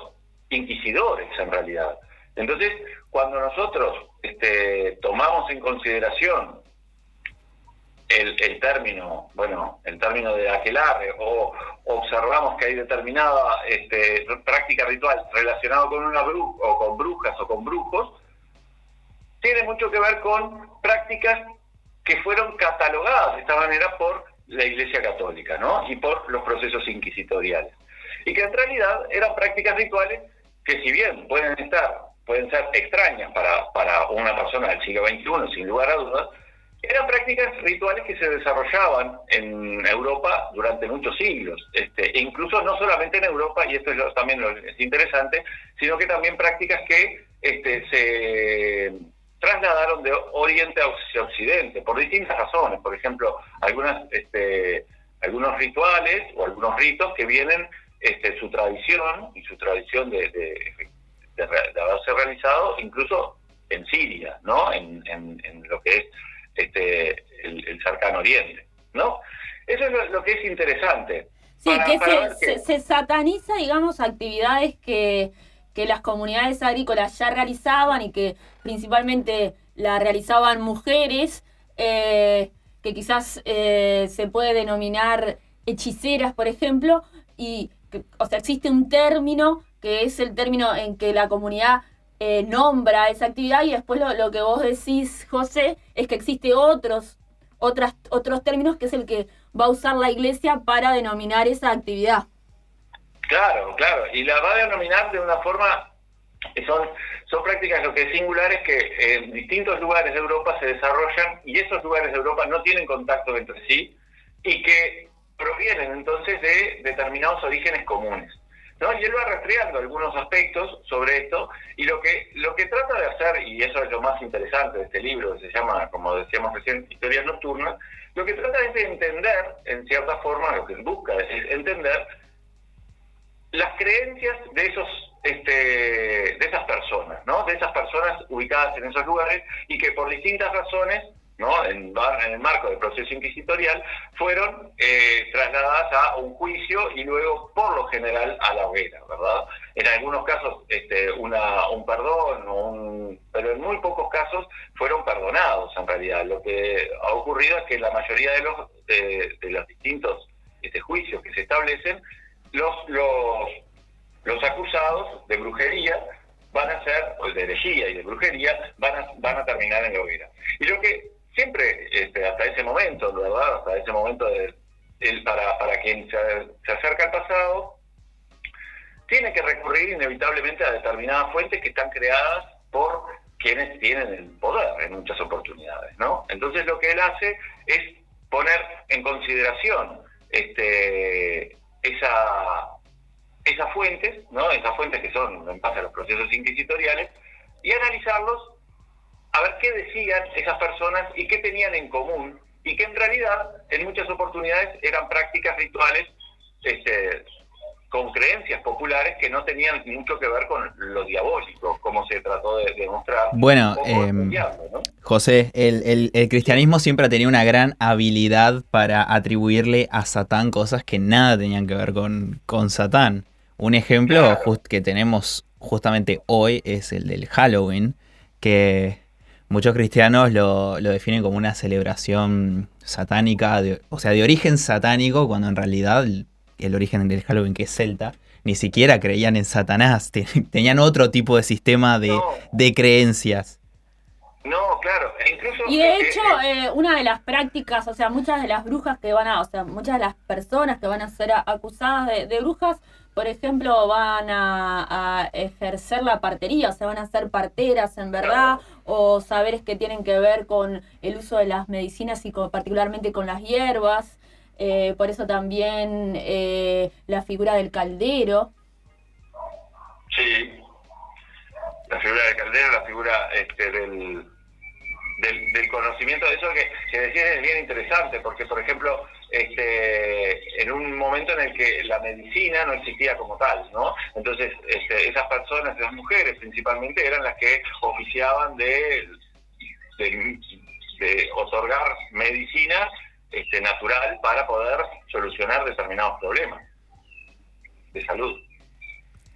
inquisidores en realidad. Entonces, cuando nosotros este, tomamos en consideración el, término, bueno, el término de aquelarre, o observamos que hay determinada este, práctica ritual relacionada con una bru o con brujas o con brujos, tiene mucho que ver con prácticas que fueron catalogadas de esta manera por la Iglesia Católica, ¿no? Y por los procesos inquisitoriales. Y que en realidad eran prácticas rituales que si bien pueden estar, pueden ser extrañas para, para una persona del siglo XXI, sin lugar a dudas, eran prácticas rituales que se desarrollaban en Europa durante muchos siglos, este, e incluso no solamente en Europa, y esto es también es interesante, sino que también prácticas que este, se trasladaron de Oriente hacia Occidente por distintas razones. Por ejemplo, algunas, este, algunos rituales o algunos ritos que vienen este, su tradición y su tradición de, de- de de haberse realizado incluso en Siria, ¿no? En- en lo que es este, el, el cercano Oriente, ¿no? Eso es lo, lo que es interesante. Sí, Para- que para se, que- sataniza, digamos, actividades que, que las comunidades agrícolas ya realizaban y que principalmente la realizaban mujeres, eh, que quizás eh, se puede denominar hechiceras, por ejemplo, y, que- o sea, existe un término que es el término en que la comunidad eh, nombra esa actividad y después lo, lo que vos decís, José, es que existe otros, otras, otros términos que es el que va a usar la iglesia para denominar esa actividad. Claro, claro, y la va a denominar de una forma, son, son prácticas lo que es singular es que en distintos lugares de Europa se desarrollan y esos lugares de Europa no tienen contacto entre sí y que provienen entonces de determinados orígenes comunes. ¿No? Y él va rastreando algunos aspectos sobre esto y lo que, lo que trata de hacer, y eso es lo más interesante de este libro, que se llama, como decíamos recién, Historias Nocturnas, lo que trata es de entender, en cierta forma, lo que busca es entender las creencias de esos este, de esas personas, ¿no? De esas personas ubicadas en esos lugares y que por distintas razones, ¿no? En, el marco del proceso inquisitorial, fueron eh, trasladadas a un juicio y luego, por lo general, a la hoguera, ¿verdad? En algunos casos, este, una, un perdón, un, pero en muy pocos casos fueron perdonados, en realidad. Lo que ha ocurrido es que la mayoría de los, de, los distintos este, juicios que se establecen, los, los, acusados de brujería van a ser, de herejía y de brujería, van a, van a terminar en la hoguera. Y lo que siempre, este, hasta ese momento, ¿verdad? Hasta ese momento, de, el, para, para quien se, se acerca al pasado, tiene que recurrir inevitablemente a determinadas fuentes que están creadas por quienes tienen el poder en muchas oportunidades, ¿no? Entonces lo que él hace es poner en consideración este, esa, esas fuentes, ¿no? Esas fuentes que son en base a los procesos inquisitoriales, y analizarlos a ver qué decían esas personas y qué tenían en común, y que en realidad en muchas oportunidades eran prácticas rituales este, con creencias populares que no tenían mucho que ver con lo diabólico, como se trató de demostrar. Bueno, eh, estudiando, ¿no? José, el, el- el cristianismo siempre ha tenido una gran habilidad para atribuirle a Satán cosas que nada tenían que ver con, con Satán. Un ejemplo just- que tenemos justamente hoy es el del Halloween, que muchos cristianos lo, lo definen como una celebración satánica, de- o sea, de origen satánico, cuando en realidad el, el origen del Halloween, que es celta, ni siquiera creían en Satanás, te- tenían otro tipo de sistema de, de creencias. No, claro, e incluso... Y de eh, hecho, eh, una de las prácticas, o sea, muchas de las brujas que van a, o sea, muchas de las personas que van a ser acusadas de, de brujas, por ejemplo, van a, a ejercer la partería, o sea, van a ser parteras en verdad, o saberes que tienen que ver con el uso de las medicinas y con- particularmente con las hierbas. Eh, por eso también eh, la figura del caldero. Sí. La figura del caldero, la figura este, del, del, del conocimiento, eso que, que decías es bien interesante, porque por ejemplo, este, en un momento en el que la medicina no existía como tal, ¿no? Entonces, este, esas personas, esas mujeres principalmente, eran las que oficiaban de, otorgar medicina este, natural para poder solucionar determinados problemas de salud.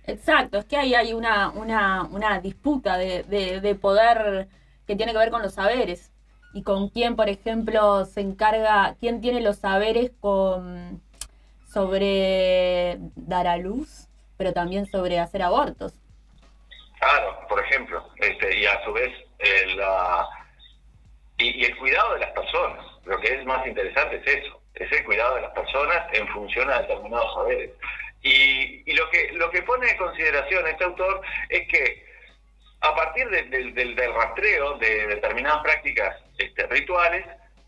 Exacto, es que ahí hay una, una, una disputa de, de poder que tiene que ver con los saberes y con quién, por ejemplo, se encarga, quién tiene los saberes con sobre dar a luz, pero también sobre hacer abortos. Claro, por ejemplo, este, y a su vez eh, la, y, el cuidado de las personas. Lo que es más interesante es eso, es el cuidado de las personas en función a determinados saberes. Y, y lo que lo que pone en consideración este autor es que a partir de- del- del rastreo de determinadas prácticas este, rituales,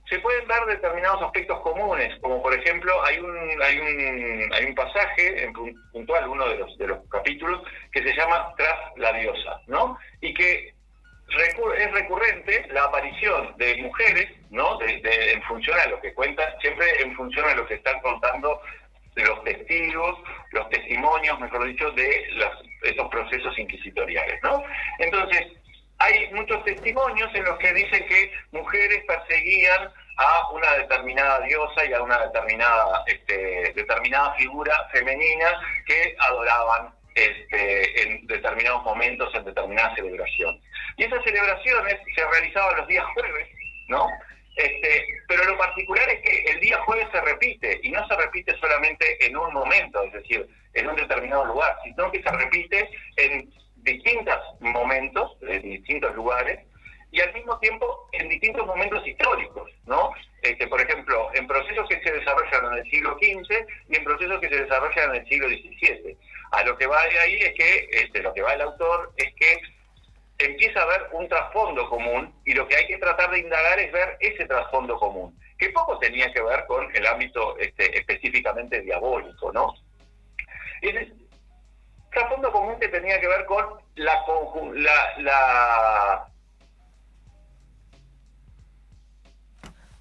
se pueden ver determinados aspectos comunes, como por ejemplo hay un hay un hay un pasaje puntual uno de los de los capítulos que se llama tras la diosa, ¿no? Y que es recurrente la aparición de mujeres, ¿no? En función a lo que cuentan, siempre en función a lo que están contando los testigos, los testimonios, mejor dicho, de esos procesos inquisitoriales, ¿no? Entonces, hay muchos testimonios en los que dicen que mujeres perseguían a una determinada diosa y a una determinada este, determinada figura femenina que adoraban este, en determinados momentos, en determinadas celebraciones. Y esas celebraciones se realizaban los días jueves, ¿no? Este, pero lo particular es que el día jueves se repite, y no se repite solamente en un momento, es decir, en un determinado lugar, sino que se repite en distintos momentos, en distintos lugares, y al mismo tiempo en distintos momentos históricos, ¿no? Este, por ejemplo, en procesos que se desarrollan en el siglo XV y en procesos que se desarrollan en el siglo XVII. A lo que va de ahí es que, este, lo que va el autor es que empieza a haber un trasfondo común y lo que hay que tratar de indagar es ver ese trasfondo común, que poco tenía que ver con el ámbito este, específicamente diabólico, ¿no? Ese trasfondo común que tenía que ver con la, la, la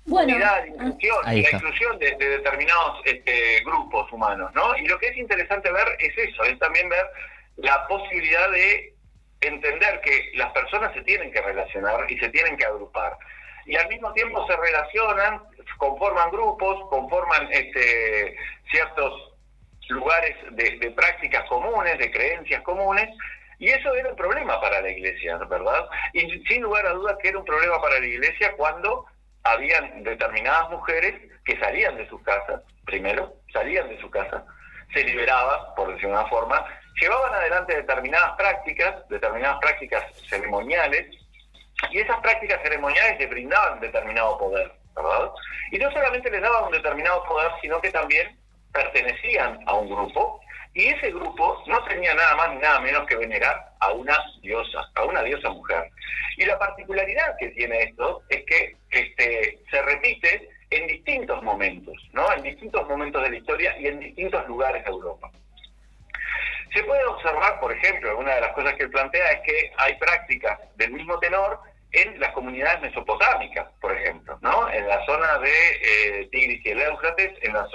Bueno, unidad, la inclusión, la inclusión de, de determinados este, grupos humanos, ¿no? Y lo que es interesante ver es eso, es también ver la posibilidad de entender que las personas se tienen que relacionar y se tienen que agrupar. Y al mismo tiempo se relacionan, conforman grupos, conforman este, ciertos lugares de, prácticas comunes, de creencias comunes, y eso era un problema para la iglesia, ¿verdad? Y sin lugar a dudas que era un problema para la iglesia cuando habían determinadas mujeres que salían de sus casas, primero, salían de su casa, se liberaban, por decir una forma, llevaban adelante determinadas prácticas, determinadas prácticas ceremoniales, y esas prácticas ceremoniales les brindaban determinado poder, ¿verdad? Y no solamente les daban un determinado poder, sino que también pertenecían a un grupo, y ese grupo no tenía nada más ni nada menos que venerar a una diosa, a una diosa mujer. Y la particularidad que tiene esto es que este, se repite en distintos momentos, ¿no? En distintos momentos de la historia y en distintos lugares de Europa. Se puede observar, por ejemplo, una de las cosas que él plantea es que hay prácticas del mismo tenor en las comunidades mesopotámicas, por ejemplo, ¿no? En la zona de eh, Tigris y el Éufrates, en la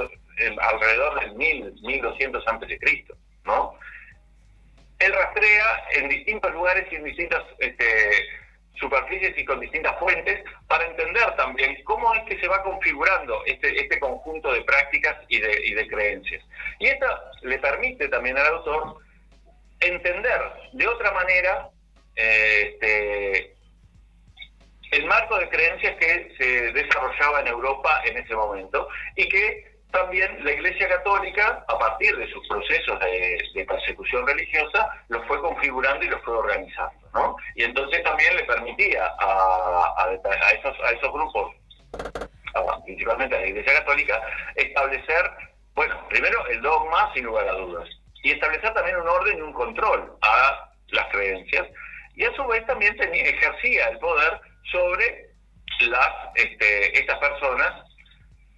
alrededor del 1000, 1200 antes de Cristo, ¿no? Él rastrea en distintos lugares y en distintas este, superficies y con distintas fuentes para entender también cómo es que se va configurando este, este conjunto de prácticas y de, creencias. Y esto le permite también al autor entender de otra manera este, el marco de creencias que se desarrollaba en Europa en ese momento y que también la Iglesia Católica, a partir de sus procesos de, persecución religiosa, los fue configurando y los fue organizando. ¿no? Y entonces también le permitía a, a, esos, a esos grupos, principalmente a la Iglesia Católica, establecer, bueno, primero el dogma sin lugar a dudas, y establecer también un orden y un control a las creencias, y a su vez también tenía, ejercía el poder sobre las este, estas personas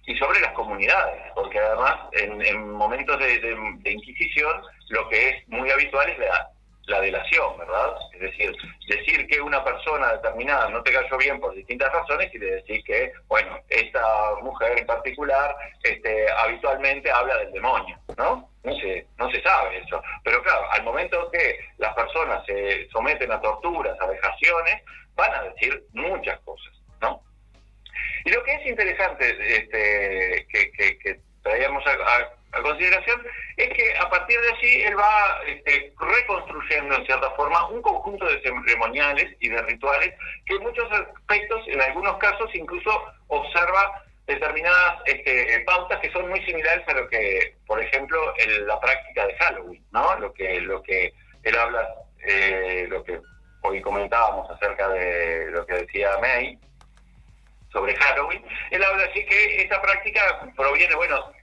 y sobre las comunidades, porque además en, momentos de, Inquisición lo que es muy habitual es la, la, delación, ¿verdad? Es decir, decir que una persona determinada no te cayó bien por distintas razones y de decir que, bueno, esta mujer en particular este, habitualmente habla del demonio, ¿no? No se, no se sabe eso. Pero claro, al momento que las personas se someten a torturas, a vejaciones, van a decir muchas cosas, ¿no? Y lo que es interesante este, que, traíamos a, consideración es que a partir de allí él va este, reconstruyendo en cierta forma un conjunto de ceremoniales y de rituales que en muchos aspectos, en algunos casos incluso observa determinadas este, pautas que son muy similares a lo que, por ejemplo, la práctica de Halloween, ¿no? Lo que, lo que él habla, eh, lo que hoy comentábamos acerca de lo que decía May sobre Halloween, él habla así que esta práctica proviene, bueno,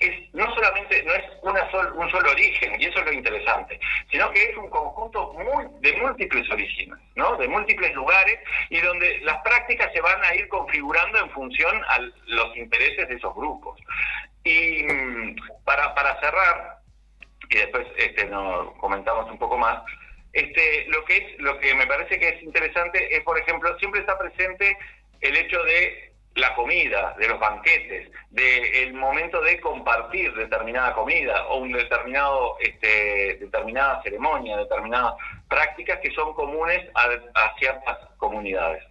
es, no solamente no es una sol, un solo origen, y eso es lo interesante, sino que es un conjunto muy, de múltiples orígenes, ¿no? de múltiples lugares, y donde las prácticas se van a ir configurando en función a los intereses de esos grupos. Y mm, para, para cerrar, y después este, nos comentamos un poco más, este, lo que es, lo que me parece que es interesante es, por ejemplo, siempre está presente el hecho de la comida, de los banquetes, del momento de compartir determinada comida o un determinado, este, determinada ceremonia, determinadas prácticas que son comunes a, ciertas comunidades.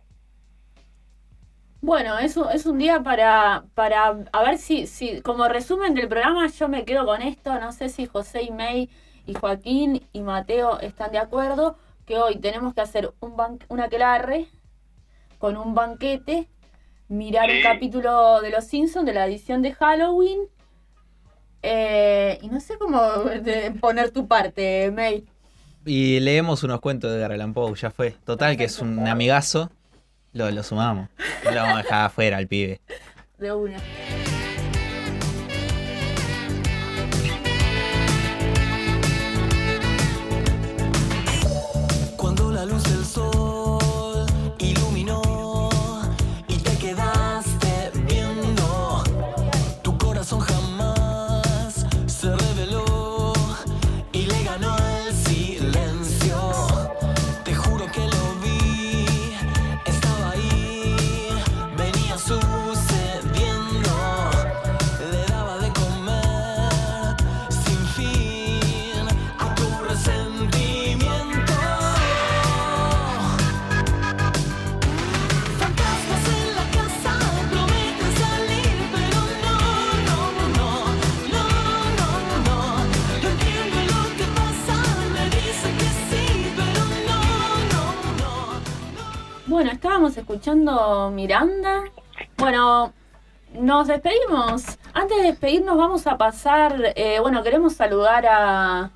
Bueno, eso es un día para, para a ver si, si, como resumen del programa, yo me quedo con esto. No sé si José y May y Joaquín y Mateo están de acuerdo que hoy tenemos que hacer un, un aquelarre con un banquete, mirar un capítulo de Los Simpsons de la edición de Halloween. Eh, y no sé cómo poner tu parte, May. Y leemos unos cuentos de Garland Poe, ya fue. Total, que es un amigazo. Lo, lo sumamos. No lo vamos a dejar afuera al pibe. De una. Bueno, estábamos escuchando Miranda. Bueno, nos despedimos. Antes de despedirnos vamos a pasar, eh, bueno, queremos saludar a,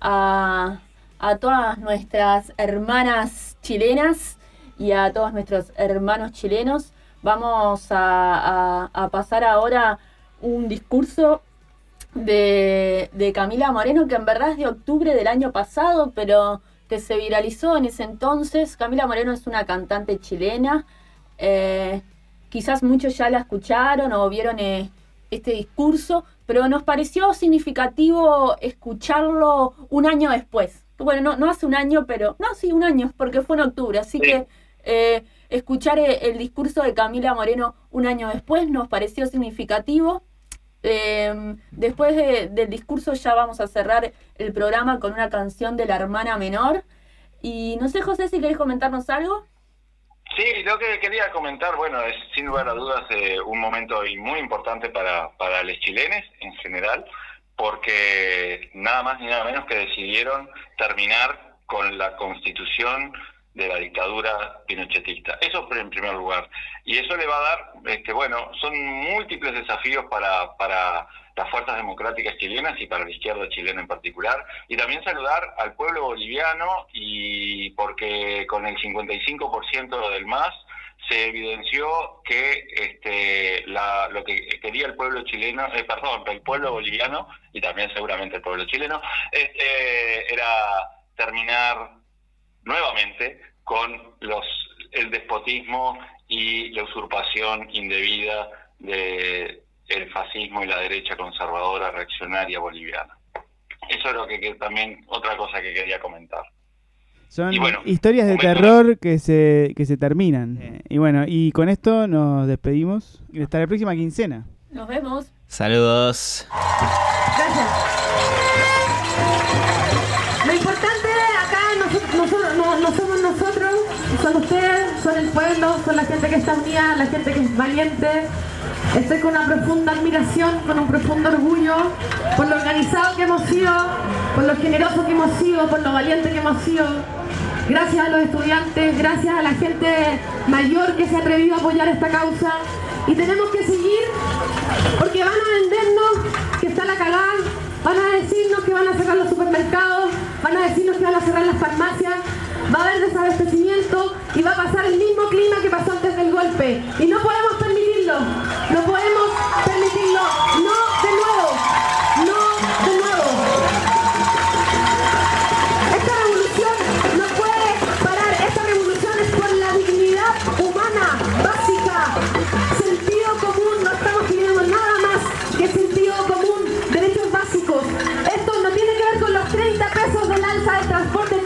a, todas nuestras hermanas chilenas y a todos nuestros hermanos chilenos. Vamos a, pasar ahora un discurso de, de Camila Moreno, que en verdad es de octubre del año pasado, pero que se viralizó en ese entonces. Camila Moreno es una cantante chilena. Eh, quizás muchos ya la escucharon o vieron eh, este discurso, pero nos pareció significativo escucharlo un año después. Bueno, no, no hace un año, pero no, sí, un año, porque fue en octubre. Así que eh, escuchar el discurso de Camila Moreno un año después nos pareció significativo. Em, después del discurso ya vamos a cerrar el programa con una canción de la hermana menor. Y no sé, José, si querés comentarnos algo. Sí, lo que quería comentar, bueno, es sin lugar a dudas eh, un momento muy importante para, para los chilenos en general, porque nada más ni nada menos que decidieron terminar con la constitución de la dictadura pinochetista. Eso en primer lugar. Y eso le va a dar, este, bueno, son múltiples desafíos para, para las fuerzas democráticas chilenas y para la izquierda chilena en particular. Y también saludar al pueblo boliviano y porque con el 55% del MAS se evidenció que este, la, lo que quería el pueblo chileno, eh, perdón, el pueblo boliviano y también seguramente el pueblo chileno, este, era terminar nuevamente con los el despotismo y la usurpación indebida de el fascismo y la derecha conservadora reaccionaria boliviana. Eso es lo que, que también otra cosa que quería comentar. Son bueno, historias de terror que se, que se terminan. Y bueno, y con esto nos despedimos. Y hasta la próxima quincena. Nos vemos. Saludos. Lo ustedes, son el pueblo, son la gente que está unida, la gente que es valiente. Estoy con una profunda admiración, con un profundo orgullo por lo organizado que hemos sido, por lo generoso que hemos sido, por lo valiente que hemos sido. Gracias a los estudiantes, gracias a la gente mayor que se ha atrevido a apoyar esta causa. Y tenemos que seguir porque van a vendernos que está la cagada, van a decirnos que van a cerrar los supermercados, van a decirnos que van a cerrar las farmacias, va a haber desabastecimiento y va a pasar el mismo clima que pasó antes del golpe. Y no podemos permitirlo, no podemos permitirlo, no de nuevo, no de nuevo. Esta revolución no puede parar, esta revolución es por la dignidad humana, básica, sentido común, no estamos pidiendo nada más que sentido común, derechos básicos. Esto no tiene que ver con los 30 pesos del alza del transporte,